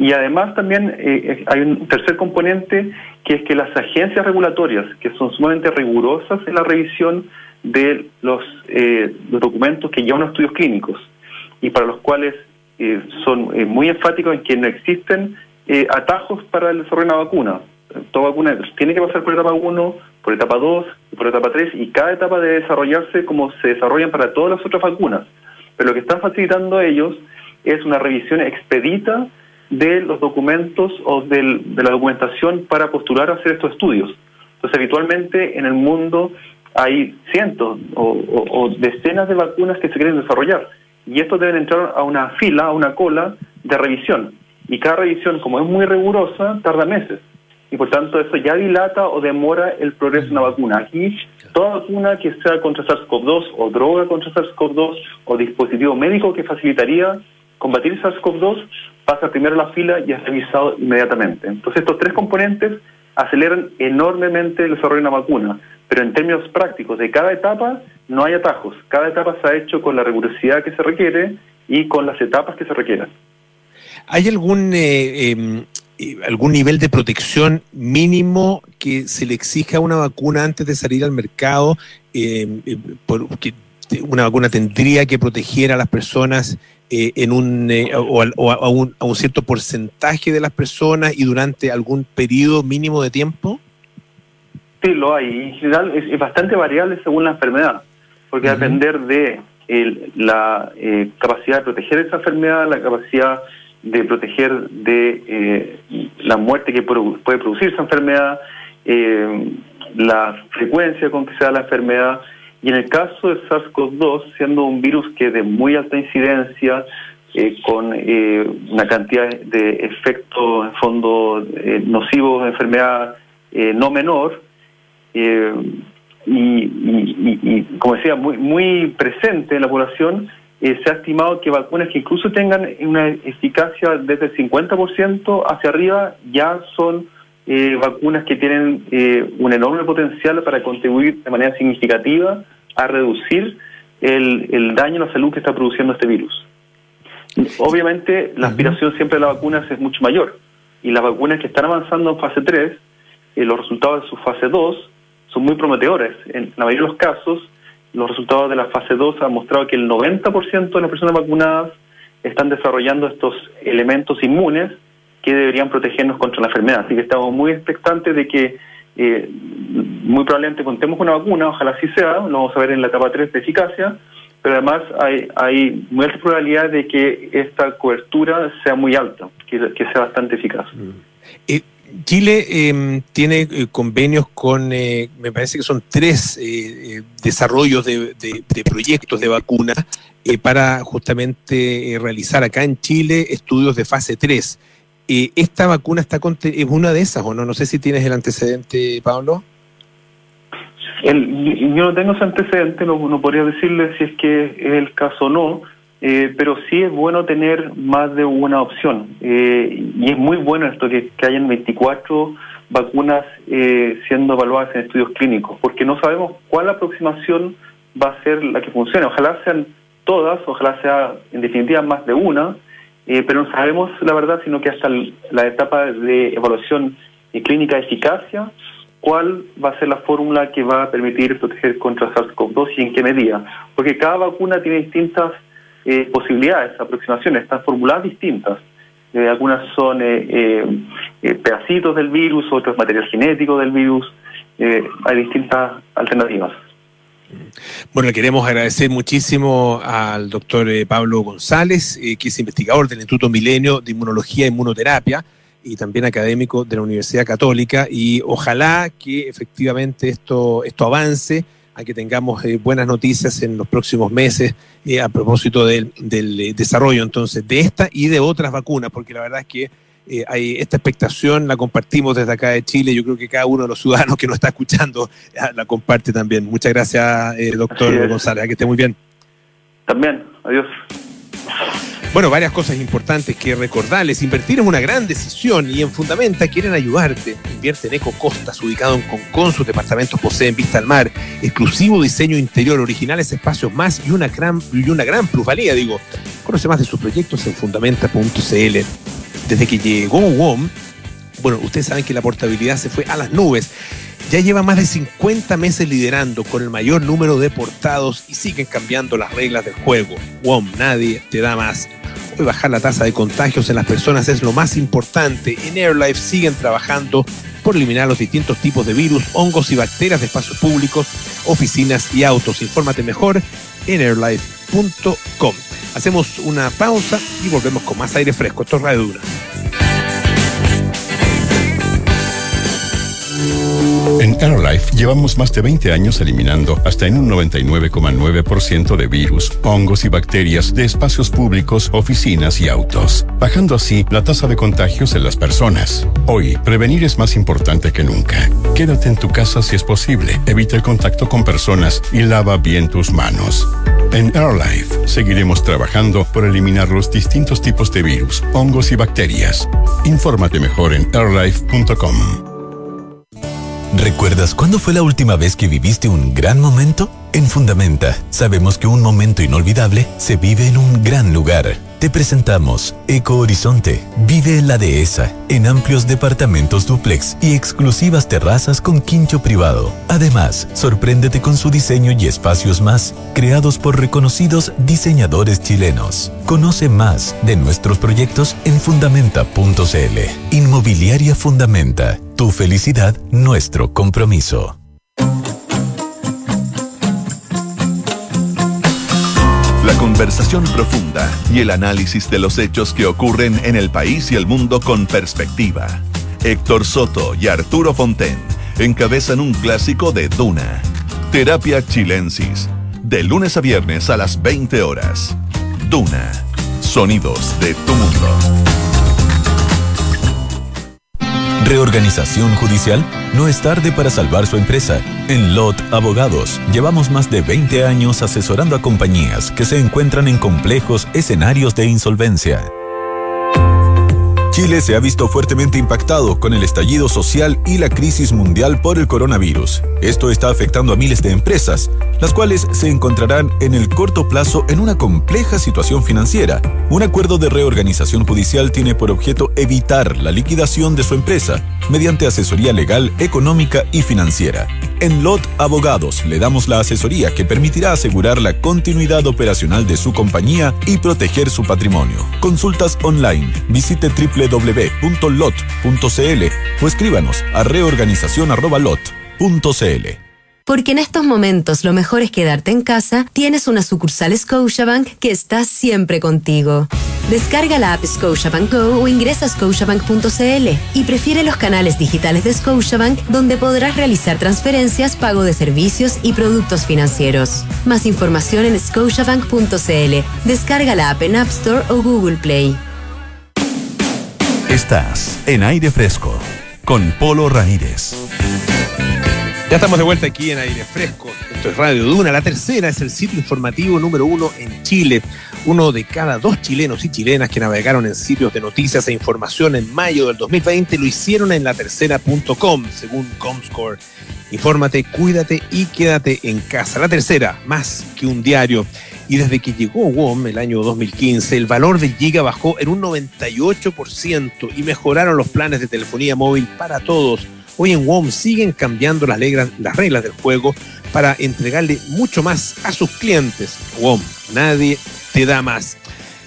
Speaker 3: Y además también eh, eh, hay un tercer componente que es que las agencias regulatorias, que son sumamente rigurosas en la revisión de los, eh, documentos que llevan a estudios clínicos y para los cuales son muy enfáticos en que no existen atajos para el desarrollo de una vacuna. Toda vacuna tiene que pasar por etapa 1, por etapa 2 y por etapa 3 y cada etapa debe desarrollarse como se desarrollan para todas las otras vacunas. Pero lo que están facilitando ellos es una revisión expedita de los documentos o de la documentación para postular a hacer estos estudios. Entonces, habitualmente en el mundo hay cientos o, decenas de vacunas que se quieren desarrollar y estos deben entrar a una fila, a una cola de revisión. Y cada revisión, como es muy rigurosa, tarda meses. Y por tanto eso ya dilata o demora el progreso de una vacuna. Aquí, toda vacuna que sea contra SARS-CoV-2 o droga contra SARS-CoV-2 o dispositivo médico que facilitaría combatir SARS-CoV-2 pasa primero a la fila y es revisado inmediatamente. Entonces estos tres componentes aceleran enormemente el desarrollo de una vacuna, pero en términos prácticos de cada etapa no hay atajos. Cada etapa se ha hecho con la rigurosidad que se requiere y con las etapas que se requieran.
Speaker 1: ¿Hay algún eh, em, eh, algún nivel de protección mínimo que se le exija a una vacuna antes de salir al mercado? Eh, porque una vacuna tendría que proteger a las personas eh, en un, eh, o, a, un, a, un, cierto porcentaje de las personas y durante algún periodo mínimo de tiempo?
Speaker 3: Sí, lo hay. En general es, bastante variable según la enfermedad, porque va a depender de la eh, capacidad de proteger esa enfermedad, la capacidad de proteger de la muerte que puede producir esa enfermedad, la frecuencia con que se da la enfermedad y en el caso de SARS-CoV-2, siendo un virus que de muy alta incidencia, eh, con eh, una cantidad de efectos en fondo eh, nocivos de enfermedad no menor, y, y, como decía, muy, muy presente en la población, se ha estimado que vacunas que incluso tengan una eficacia desde el 50% hacia arriba ya son eh, vacunas que tienen eh, un enorme potencial para contribuir de manera significativa a reducir el, daño a la salud que está produciendo este virus. Obviamente, la aspiración siempre de las vacunas es mucho mayor y las vacunas que están avanzando en fase 3, eh, los resultados de su fase 2 son muy prometedores. En la mayoría de los casos, los resultados de la fase 2 han mostrado que el 90% de las personas vacunadas están desarrollando estos elementos inmunes que deberían protegernos contra la enfermedad. Así que estamos muy expectantes de que eh, muy probablemente contemos con una vacuna, ojalá así sea, lo vamos a ver en la etapa 3 de eficacia, pero además hay, hay muy alta probabilidad de que esta cobertura sea muy alta, que, sea bastante eficaz. Mm.
Speaker 1: Eh, Chile em, tiene eh, convenios con, me parece que son tres desarrollos de, proyectos de vacuna para justamente realizar acá en Chile estudios de fase 3. ¿Esta vacuna está es una de esas o no? No sé si tienes el antecedente, Pablo.
Speaker 3: Yo no tengo ese antecedente, no, podría decirle si es que es el caso o no, eh, pero sí es bueno tener más de una opción. Eh, y es muy bueno esto que, que hayan 24 vacunas eh, siendo evaluadas en estudios clínicos, porque no sabemos cuál aproximación va a ser la que funcione. Ojalá sean todas, ojalá sea en definitiva más de una, eh, pero no sabemos la verdad, sino que hasta la etapa de evaluación clínica de eficacia, cuál va a ser la fórmula que va a permitir proteger contra SARS-CoV-2 y en qué medida. Porque cada vacuna tiene distintas eh, posibilidades, aproximaciones, están formuladas distintas. Eh, algunas son pedacitos del virus, otros material genético del virus. hay distintas alternativas.
Speaker 1: Bueno, le queremos agradecer muchísimo al doctor eh, Pablo González, eh, que es investigador del Instituto Milenio de Inmunología e Inmunoterapia y también académico de la Universidad Católica. Y ojalá que efectivamente esto, esto avance, a que tengamos eh, buenas noticias en los próximos meses a propósito del, del desarrollo entonces de esta y de otras vacunas, porque la verdad es que eh, hay esta expectación la compartimos desde acá de Chile. Yo creo que cada uno de los ciudadanos que nos está escuchando ah, la comparte también. Muchas gracias, eh, doctor González. Que esté muy bien.
Speaker 3: También. Adiós.
Speaker 1: Bueno, varias cosas importantes que recordarles. Invertir es una gran decisión y en Fundamenta quieren ayudarte. Invierte en Eco Costas, ubicado en Concon. Sus departamentos poseen vista al mar, exclusivo diseño interior, originales espacios más y una gran, y una gran plusvalía. Digo, conoce más de sus proyectos en fundamenta.cl desde que llegó WOM, bueno, ustedes saben que la portabilidad se fue a las nubes. Ya lleva más de 50 meses liderando con el mayor número de portados y siguen cambiando las reglas del juego. WOM, nadie te da más. Hoy bajar la tasa de contagios en las personas es lo más importante. En AirLife siguen trabajando por eliminar los distintos tipos de virus, hongos y bacterias de espacios públicos, oficinas y autos. Infórmate mejor en airlife.com. Hacemos una pausa y volvemos con más aire fresco. Esto es Radio.
Speaker 4: En AirLife llevamos más de 20 años eliminando hasta en un 99,9% de virus, hongos y bacterias de espacios públicos, oficinas y autos, bajando así la tasa de contagios en las personas. Hoy, prevenir es más importante que nunca. Quédate en tu casa si es posible, evita el contacto con personas y lava bien tus manos. En AirLife seguiremos trabajando por eliminar los distintos tipos de virus, hongos y bacterias. Infórmate mejor en airlife.com.
Speaker 5: ¿Recuerdas cuándo fue la última vez que viviste un gran momento? En Fundamenta, sabemos que un momento inolvidable se vive en un gran lugar. Te presentamos Eco Horizonte. Vive en la dehesa, en amplios departamentos duplex y exclusivas terrazas con quincho privado. Además, sorpréndete con su diseño y espacios más, creados por reconocidos diseñadores chilenos. Conoce más de nuestros proyectos en fundamenta.cl. Inmobiliaria Fundamenta. Tu felicidad, nuestro compromiso.
Speaker 6: La conversación profunda y el análisis de los hechos que ocurren en el país y el mundo con perspectiva. Héctor Soto y Arturo Fonten encabezan un clásico de Duna. Terapia Chilensis. De lunes a viernes a las 20 horas. Duna. Sonidos de tu mundo.
Speaker 5: Reorganización judicial no es tarde para salvar su empresa. En LOT Abogados llevamos más de 20 años asesorando a compañías que se encuentran en complejos escenarios de insolvencia. Chile se ha visto fuertemente impactado con el estallido social y la crisis mundial por el coronavirus. Esto está afectando a miles de empresas, las cuales se encontrarán en el corto plazo en una compleja situación financiera. Un acuerdo de reorganización judicial tiene por objeto evitar la liquidación de su empresa mediante asesoría legal, económica y financiera. En LOT Abogados le damos la asesoría que permitirá asegurar la continuidad operacional de su compañía y proteger su patrimonio. Consultas online. Visite www.lot.cl o escríbanos a reorganización.lot.cl.
Speaker 7: Porque en estos momentos lo mejor es quedarte en casa, tienes una sucursal Scotiabank que está siempre contigo. Descarga la app Scotiabank Go o ingresa a scotiabank.cl y prefiere los canales digitales de Scotiabank donde podrás realizar transferencias, pago de servicios y productos financieros. Más información en scotiabank.cl. Descarga la app en App Store o Google Play.
Speaker 6: Estás en aire fresco con Polo Ramírez.
Speaker 1: Ya estamos de vuelta aquí en aire fresco. Esto es Radio Duna. La tercera es el sitio informativo número uno en Chile. Uno de cada dos chilenos y chilenas que navegaron en sitios de noticias e información en mayo del 2020 lo hicieron en la tercera.com, según Comscore. Infórmate, cuídate y quédate en casa. La tercera, más que un diario. Y desde que llegó WOM el año 2015, el valor de Giga bajó en un 98% y mejoraron los planes de telefonía móvil para todos Hoy en WOM siguen cambiando las reglas, las reglas del juego para entregarle mucho más a sus clientes. WOM, nadie te da más.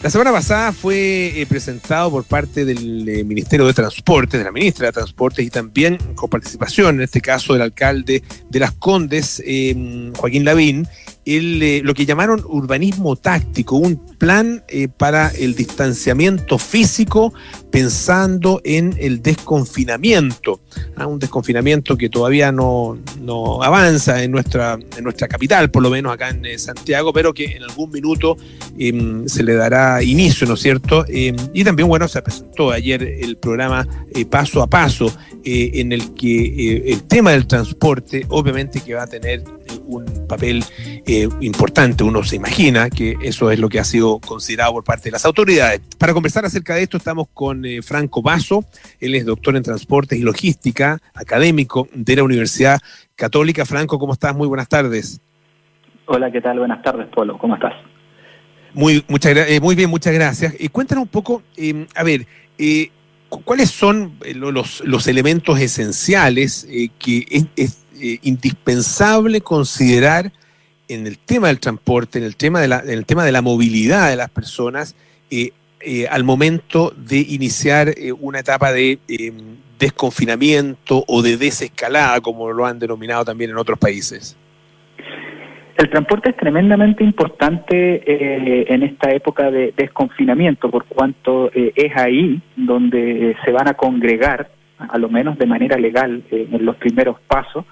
Speaker 1: La semana pasada fue eh, presentado por parte del eh, Ministerio de Transporte, de la ministra de Transportes y también con participación, en este caso, del alcalde de Las Condes, eh, Joaquín Lavín, el, lo que llamaron urbanismo táctico, un plan para el distanciamiento físico pensando en el desconfinamiento, ¿ah? un desconfinamiento que todavía no, avanza en nuestra, en nuestra capital, por lo menos acá en eh, Santiago, pero que en algún minuto em, se le dará inicio, ¿no es cierto? Em, y también, bueno, se presentó ayer el programa eh, Paso a Paso, eh, en el que el tema del transporte, obviamente que va a tener un papel importante, uno se imagina que eso es lo que ha sido considerado por parte de las autoridades. Para conversar acerca de esto estamos con Franco Basso. Él es doctor en transportes y logística, académico de la Universidad Católica. Franco, ¿cómo estás? Muy buenas tardes.
Speaker 8: Hola, ¿qué tal? Buenas tardes, Polo. ¿Cómo estás?
Speaker 1: Muy, muchas, eh, muy bien, muchas gracias. Cuéntanos un poco, em, a ver, eh, ¿cuáles son eh, los, los elementos esenciales que es, es indispensable considerar en el tema del transporte, en el tema de la, en el tema de la movilidad de las personas, eh, al momento de iniciar eh, una etapa de eh, desconfinamiento o de desescalada, como lo han denominado también en otros países?
Speaker 8: El transporte es tremendamente importante en esta época de desconfinamiento, por cuanto es ahí donde se van a congregar, a lo menos de manera legal, en los primeros pasos,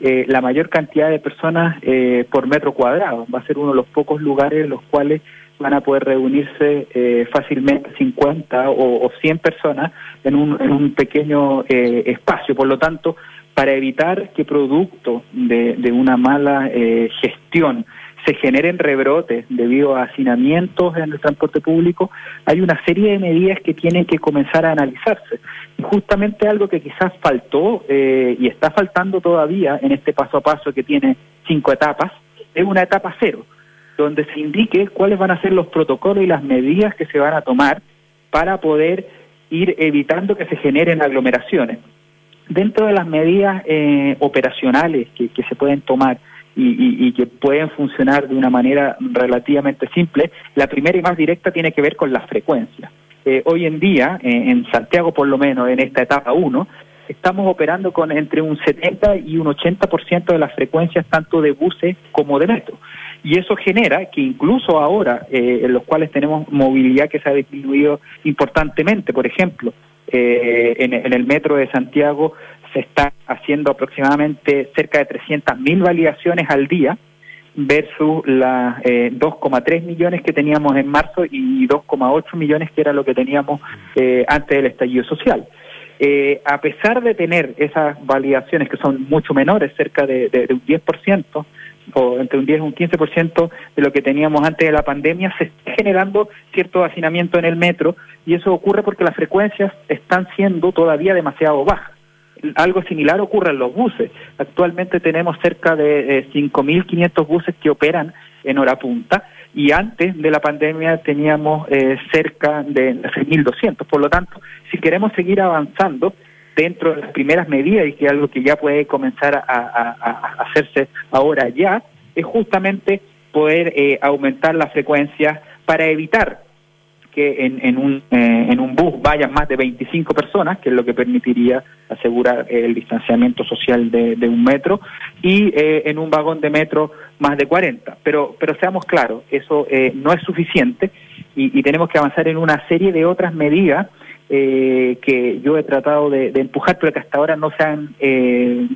Speaker 8: la mayor cantidad de personas por metro cuadrado. Va a ser uno de los pocos lugares en los cuales van a poder reunirse eh, fácilmente 50 o, 100 personas en un, en un pequeño eh, espacio. Por lo tanto, para evitar que producto de, de una mala eh, gestión se generen rebrotes debido a hacinamientos en el transporte público, hay una serie de medidas que tienen que comenzar a analizarse. Justamente algo que quizás faltó y está faltando todavía en este paso a paso que tiene cinco etapas, es una etapa cero donde se indique cuáles van a ser los protocolos y las medidas que se van a tomar para poder ir evitando que se generen aglomeraciones. Dentro de las medidas eh, operacionales que, se pueden tomar y, que pueden funcionar de una manera relativamente simple, la primera y más directa tiene que ver con la frecuencia. Eh, hoy en día, en Santiago por lo menos, en esta etapa 1, estamos operando con entre un 70 y un 80% de las frecuencias tanto de buses como de metro. Y eso genera que incluso ahora, eh, en los cuales tenemos movilidad que se ha disminuido importantemente, por ejemplo, eh, en, el metro de Santiago se está haciendo aproximadamente cerca de 300.000 validaciones al día versus las 2,3 eh, millones que teníamos en marzo y 2,8 millones que era lo que teníamos antes del estallido social. a pesar de tener esas validaciones que son mucho menores, cerca de, de un 10%, o entre un 10 y un 15% de lo que teníamos antes de la pandemia, se está generando cierto hacinamiento en el metro y eso ocurre porque las frecuencias están siendo todavía demasiado bajas. Algo similar ocurre en los buses. Actualmente tenemos cerca de eh, 5.500 buses que operan en hora punta y antes de la pandemia teníamos eh, cerca de 6.200. Por lo tanto, si queremos seguir avanzando dentro de las primeras medidas y que es algo que ya puede comenzar a, a- hacerse ahora ya, es justamente poder eh, aumentar la frecuencia para evitar que en, en un, eh, en un bus vayan más de 25 personas, que es lo que permitiría asegurar el distanciamiento social de, un metro, y eh, en un vagón de metro más de 40. Pero, pero seamos claros, eso eh, no es suficiente y, tenemos que avanzar en una serie de otras medidas eh, que yo he tratado de, de empujar, pero que hasta ahora no se han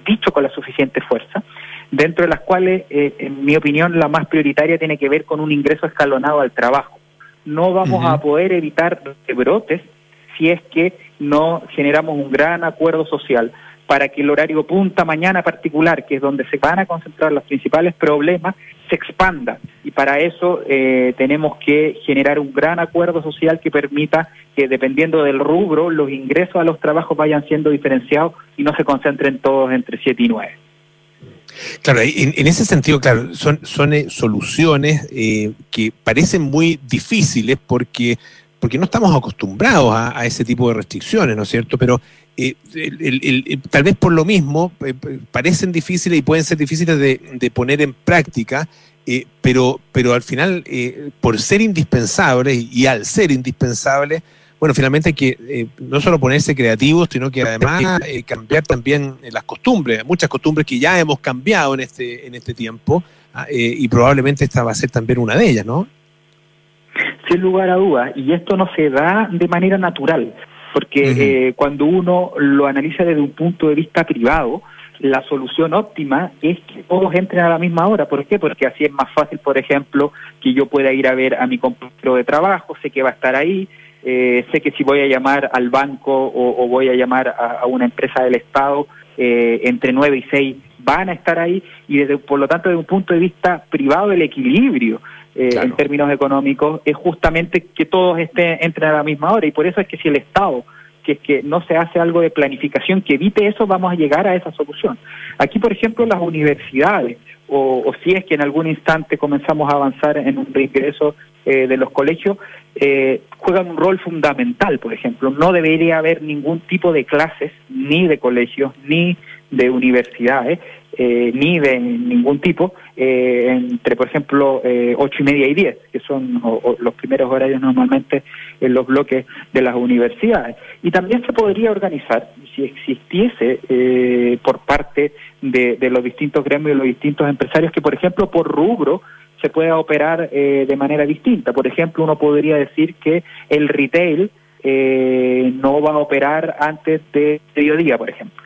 Speaker 8: dicho con la suficiente fuerza, dentro de las cuales, en mi opinión, la más prioritaria tiene que ver con un ingreso escalonado al trabajo. No vamos a poder evitar brotes si es que no generamos un gran acuerdo social para que el horario punta mañana particular, que es donde se van a concentrar los principales problemas, se expanda. Y para eso eh, tenemos que generar un gran acuerdo social que permita que, dependiendo del rubro, los ingresos a los trabajos vayan siendo diferenciados y no se concentren todos entre 7 y 9.
Speaker 1: Claro, en, ese sentido, claro, son, eh, soluciones eh, que parecen muy difíciles porque, porque no estamos acostumbrados a, ese tipo de restricciones, ¿no es cierto? Pero eh, tal vez por lo mismo parecen difíciles y pueden ser difíciles de, de poner en práctica, pero, pero al final, por ser indispensables y al ser indispensables, bueno, finalmente hay que eh, no solo ponerse creativos, sino que además [laughs] eh, cambiar también eh, las costumbres, muchas costumbres que ya hemos cambiado en este, en este tiempo, ah, eh, y probablemente esta va a ser también una de ellas, ¿no?
Speaker 8: sin lugar a dudas, y esto no se da de manera natural, porque eh, cuando uno lo analiza desde un punto de vista privado, la solución óptima es que todos entren a la misma hora. ¿Por qué? Porque así es más fácil, por ejemplo, que yo pueda ir a ver a mi compañero de trabajo, sé que va a estar ahí, eh, sé que si voy a llamar al banco o, o voy a llamar a, a una empresa del Estado, eh, entre 9 y 6 van a estar ahí y desde, por lo tanto desde un punto de vista privado el equilibrio eh,
Speaker 1: Claro.
Speaker 8: en términos económicos es justamente que todos estén entren a la misma hora y por eso es que si el Estado que es que no se hace algo de planificación que evite eso, vamos a llegar a esa solución. Aquí, por ejemplo, las universidades, o, o si es que en algún instante comenzamos a avanzar en un reingreso eh, de los colegios, eh, juegan un rol fundamental, por ejemplo. No debería haber ningún tipo de clases, ni de colegios, ni de universidades, eh, ni de ningún tipo, eh, entre, por ejemplo, eh, ocho y media y diez, que son o los primeros horarios normalmente en los bloques de las universidades. Y también se podría organizar, si existiese eh, por parte de, de los distintos gremios y los distintos empresarios, que, por ejemplo, por rubro se pueda operar eh, de manera distinta. Por ejemplo, uno podría decir que el retail eh, no va a operar antes de mediodía, por ejemplo.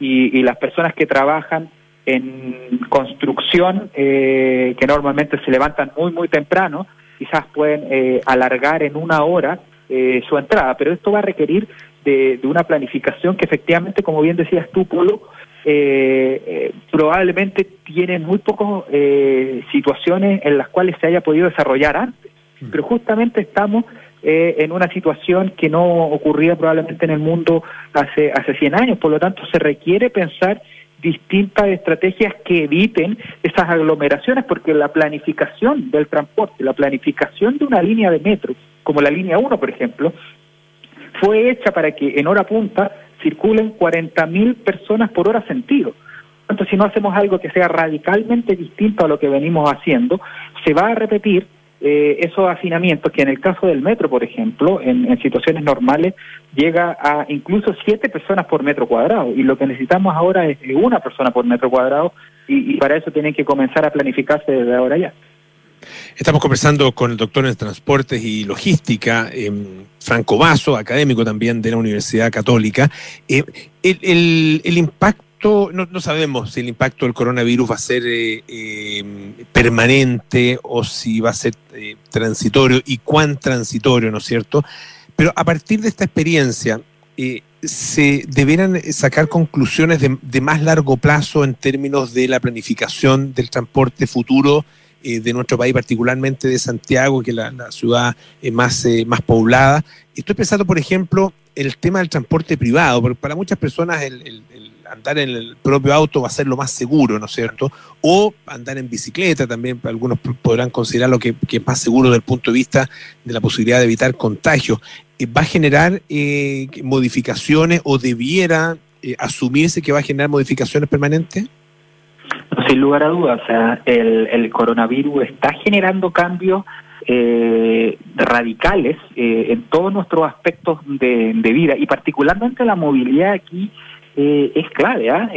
Speaker 8: Y, y las personas que trabajan en construcción, eh, que normalmente se levantan muy, muy temprano, quizás pueden eh, alargar en una hora eh, su entrada, pero esto va a requerir de, de una planificación que efectivamente, como bien decías tú, Polo, eh, eh, probablemente tiene muy pocas eh, situaciones en las cuales se haya podido desarrollar antes. Pero justamente estamos eh, en una situación que no ocurría probablemente en el mundo hace, hace 100 años, por lo tanto se requiere pensar distintas estrategias que eviten esas aglomeraciones, porque la planificación del transporte, la planificación de una línea de metro, como la línea 1, por ejemplo, fue hecha para que en hora punta circulen 40.000 personas por hora sentido. Tanto, si no hacemos algo que sea radicalmente distinto a lo que venimos haciendo, se va a repetir eh, esos hacinamientos que en el caso del metro, por ejemplo, en, situaciones normales llega a incluso siete personas por metro cuadrado y lo que necesitamos ahora es una persona por metro cuadrado y, y para eso tienen que comenzar a planificarse desde ahora ya.
Speaker 1: Estamos conversando con el doctor en Transportes y Logística, eh, Franco Vaso, académico también de la Universidad Católica. Eh, el, impacto, no, sabemos si el impacto del coronavirus va a ser eh, eh, permanente o si va a ser eh, transitorio y cuán transitorio, ¿no es cierto? Pero a partir de esta experiencia, se deberán sacar conclusiones de, más largo plazo en términos de la planificación del transporte futuro eh, de nuestro país, particularmente de Santiago, que es la, ciudad eh, más, eh, más poblada. Estoy pensando, por ejemplo, el tema del transporte privado, porque para muchas personas el, andar en el propio auto va a ser lo más seguro, ¿no es cierto? O andar en bicicleta también, algunos podrán considerar lo que, que es más seguro desde el punto de vista de la posibilidad de evitar contagios. ¿Va a generar modificaciones o debiera asumirse que va a generar modificaciones permanentes?
Speaker 8: Sin lugar a dudas, o sea, el, coronavirus está generando cambios eh, radicales eh, en todos nuestros aspectos de, vida y particularmente la movilidad aquí eh, es clave, ¿ah?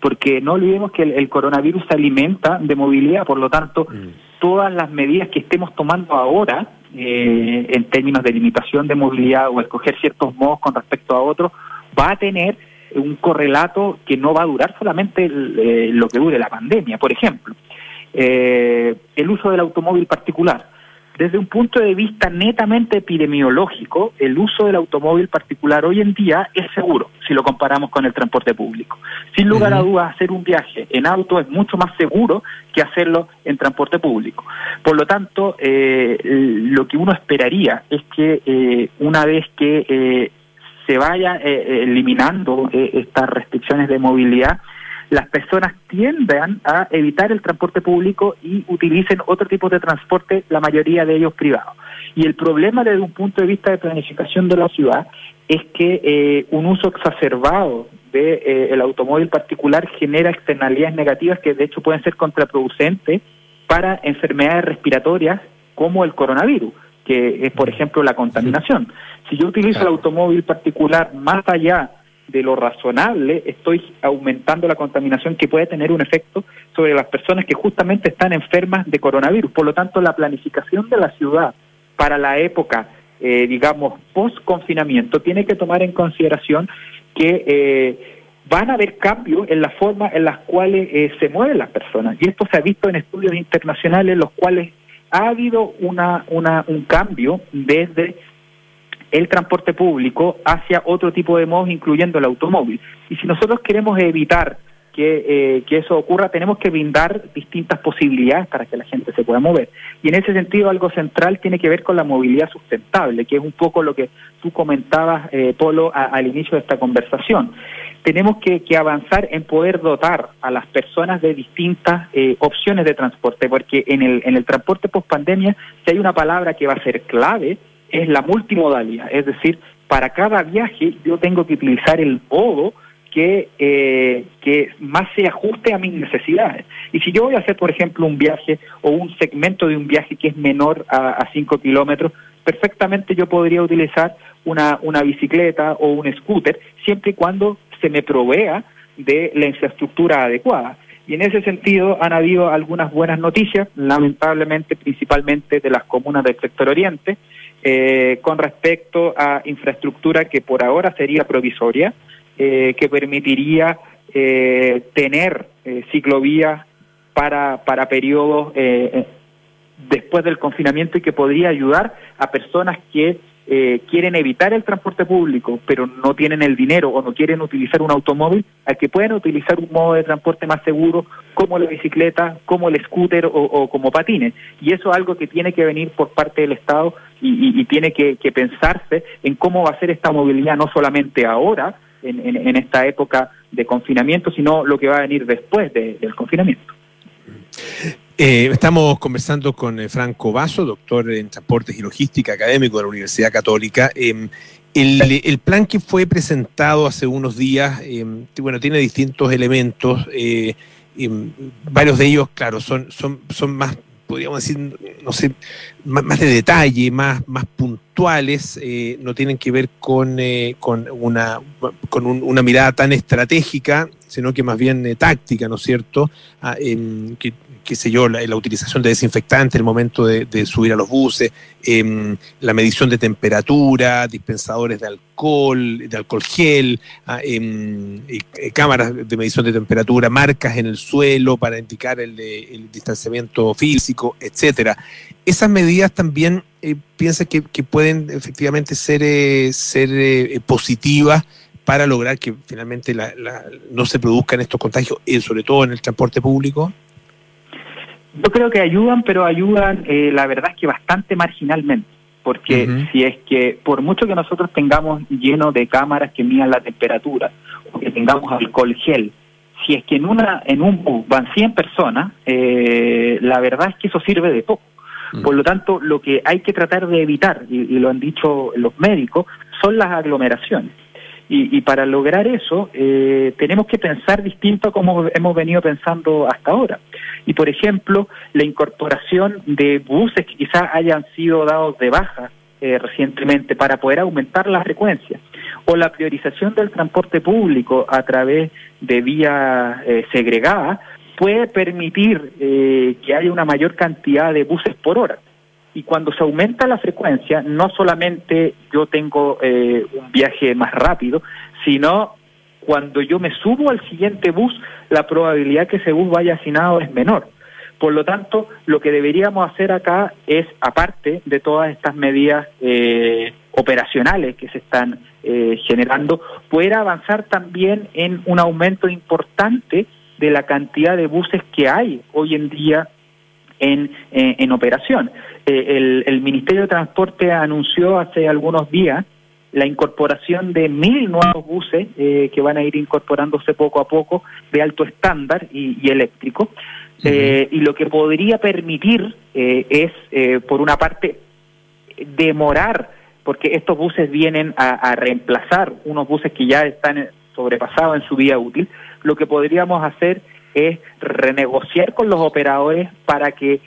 Speaker 8: porque no olvidemos que el, coronavirus se alimenta de movilidad, por lo tanto, mm. todas las medidas que estemos tomando ahora en términos de limitación de movilidad o escoger ciertos modos con respecto a otros, va a tener un correlato que no va a durar solamente eh, lo que dure la pandemia. Por ejemplo, eh, el uso del automóvil particular. Desde un punto de vista netamente epidemiológico, el uso del automóvil particular hoy en día es seguro si lo comparamos con el transporte público. Sin lugar a dudas, hacer un viaje en auto es mucho más seguro que hacerlo en transporte público. Por lo tanto, eh, lo que uno esperaría es que una vez que se vaya eh, eh, eliminando eh, estas restricciones de movilidad, las personas tiendan a evitar el transporte público y utilicen otro tipo de transporte, la mayoría de ellos privados. Y el problema desde un punto de vista de planificación de la ciudad es que un uso exacerbado del de, el automóvil particular genera externalidades negativas que de hecho pueden ser contraproducentes para enfermedades respiratorias como el coronavirus que es, por ejemplo, la contaminación. Si yo utilizo el automóvil particular más allá de lo razonable, estoy aumentando la contaminación que puede tener un efecto sobre las personas que justamente están enfermas de coronavirus. Por lo tanto, la planificación de la ciudad para la época, eh, digamos, post-confinamiento, tiene que tomar en consideración que eh, van a haber cambios en la forma en las cuales eh, se mueven las personas. Y esto se ha visto en estudios internacionales, los cuales ha habido una, un cambio desde el transporte público hacia otro tipo de modos, incluyendo el automóvil. Y si nosotros queremos evitar que, eh, que, eso ocurra, tenemos que brindar distintas posibilidades para que la gente se pueda mover. Y en ese sentido, algo central tiene que ver con la movilidad sustentable, que es un poco lo que tú comentabas, eh, Polo, al inicio de esta conversación tenemos que, avanzar en poder dotar a las personas de distintas eh, opciones de transporte, porque en el, en el transporte post pandemia, si hay una palabra que va a ser clave, es la multimodalidad, es decir, para cada viaje yo tengo que utilizar el modo que, eh, que más se ajuste a mis necesidades. Y si yo voy a hacer, por ejemplo, un viaje o un segmento de un viaje que es menor a 5 kilómetros, perfectamente yo podría utilizar una, una bicicleta o un scooter, siempre y cuando se me provea de la infraestructura adecuada. Y en ese sentido han habido algunas buenas noticias, lamentablemente principalmente de las comunas del sector oriente, eh, con respecto a infraestructura que por ahora sería provisoria, eh, que permitiría eh, tener ciclovías para, para periodos después del confinamiento y que podría ayudar a personas que eh, quieren evitar el transporte público, pero no tienen el dinero o no quieren utilizar un automóvil, a que puedan utilizar un modo de transporte más seguro como la bicicleta, como el scooter o, como patines. Y eso es algo que tiene que venir por parte del Estado y, tiene que, pensarse en cómo va a ser esta movilidad, no solamente ahora, en, esta época de confinamiento, sino lo que va a venir después del confinamiento.
Speaker 1: Eh, estamos conversando con eh, Franco Vaso, doctor en Transportes y Logística académico de la Universidad Católica. Em, el, plan que fue presentado hace unos días, em, bueno, tiene distintos elementos. Eh, em, varios de ellos, claro, son, más, podríamos decir, no sé, más, de detalle, más, más puntuales, no tienen que ver con, una, mirada tan estratégica, sino que más bien táctica, ¿no es cierto? Ah, qué sé yo, la, utilización de desinfectantes en el momento de, subir a los buses, em, la medición de temperatura, dispensadores de alcohol, de alcohol gel, ah, em, eh, cámaras de medición de temperatura, marcas en el suelo para indicar el, distanciamiento físico, etcétera. Esas medidas también eh, piensa que, pueden efectivamente ser, eh, ser positivas para lograr que finalmente no se produzcan estos contagios, sobre todo en el transporte público?
Speaker 8: Yo creo que ayudan, pero ayudan, eh, la verdad es que bastante marginalmente, porque si es que por mucho que nosotros tengamos lleno de cámaras que midan la temperatura, o que tengamos alcohol gel, si es que en una en un bus van 100 personas, eh, la verdad es que eso sirve de poco. Mm. Por lo tanto, lo que hay que tratar de evitar, y, lo han dicho los médicos, son las aglomeraciones. Y, para lograr eso, eh, tenemos que pensar distinto a como hemos venido pensando hasta ahora. Y, por ejemplo, la incorporación de buses que quizás hayan sido dados de baja eh, recientemente para poder aumentar la frecuencia o la priorización del transporte público a través de vías eh, segregadas puede permitir eh, que haya una mayor cantidad de buses por hora. Y cuando se aumenta la frecuencia, no solamente yo tengo eh, un viaje más rápido, sino cuando yo me subo al siguiente bus, la probabilidad que ese bus vaya asignado es menor. Por lo tanto, lo que deberíamos hacer acá es, aparte de todas estas medidas eh, operacionales que se están eh, generando, poder avanzar también en un aumento importante de la cantidad de buses que hay hoy en día en, eh, en operación. el, el Ministerio de Transporte anunció hace algunos días la incorporación de mil nuevos buses eh, que van a ir incorporándose poco a poco de alto estándar y, eléctrico. Eh, y lo que podría permitir eh, es, por una parte, demorar, porque estos buses vienen a, reemplazar unos buses que ya están sobrepasados en su vida útil, lo que podríamos hacer es renegociar con los operadores para que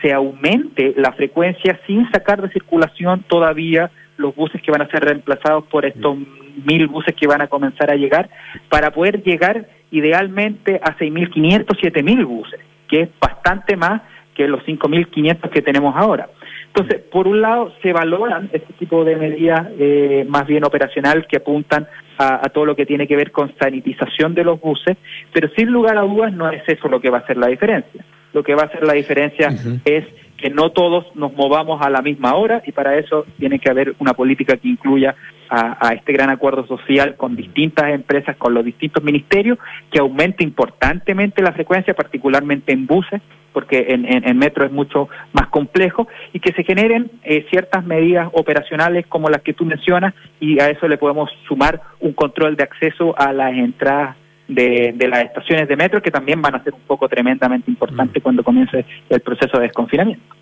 Speaker 8: se aumente la frecuencia sin sacar de circulación todavía los buses que van a ser reemplazados por estos mil buses que van a comenzar a llegar, para poder llegar idealmente a 6.500, 7.000 buses, que es bastante más que los 5.500 que tenemos ahora. Entonces, por un lado, se valoran este tipo de medidas eh, más bien operacional que apuntan a, todo lo que tiene que ver con sanitización de los buses, pero sin lugar a dudas no es eso lo que va a hacer la diferencia. Lo que va a hacer la diferencia es que no todos nos movamos a la misma hora y para eso tiene que haber una política que incluya a, este gran acuerdo social con distintas empresas, con los distintos ministerios, que aumente importantemente la frecuencia, particularmente en buses, porque en, metro es mucho más complejo, y que se generen eh, ciertas medidas operacionales como las que tú mencionas, y a eso le podemos sumar un control de acceso a las entradas de, las estaciones de metro, que también van a ser un poco tremendamente importantes mm. cuando comience el proceso de desconfinamiento.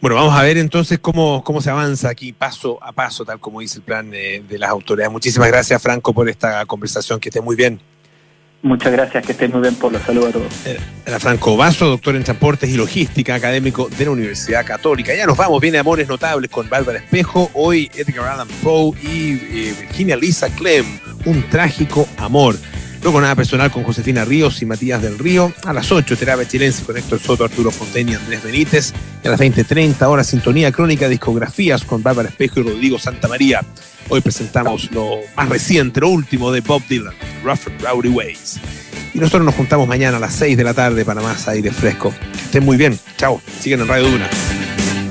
Speaker 1: Bueno, vamos a ver entonces cómo, cómo se avanza aquí paso a paso, tal como dice el plan de, las autoridades. Muchísimas gracias, Franco, por esta conversación. Que esté muy bien.
Speaker 8: Muchas gracias, que esté muy bien por los saludos a todos.
Speaker 1: Eh, era Franco Vaso, doctor en Transportes y Logística, académico de la Universidad Católica. Ya nos vamos, viene Amores Notables con Bárbara Espejo, hoy Edgar Allan Poe y eh, Virginia Lisa Clem, un trágico amor. Luego nada personal con Josefina Ríos y Matías del Río. A las 8, terapia chilense con Héctor Soto, Arturo Fontaine y Andrés Benítez. A las 20.30 horas, sintonía crónica, discografías con Bárbara Espejo y Rodrigo Santa María. Hoy presentamos lo más reciente, lo último de Bob Dylan, Rough and Rowdy Ways. Y nosotros nos juntamos mañana a las 6 de la tarde para más aire fresco. Estén muy bien. Chao. Siguen en Radio Duna.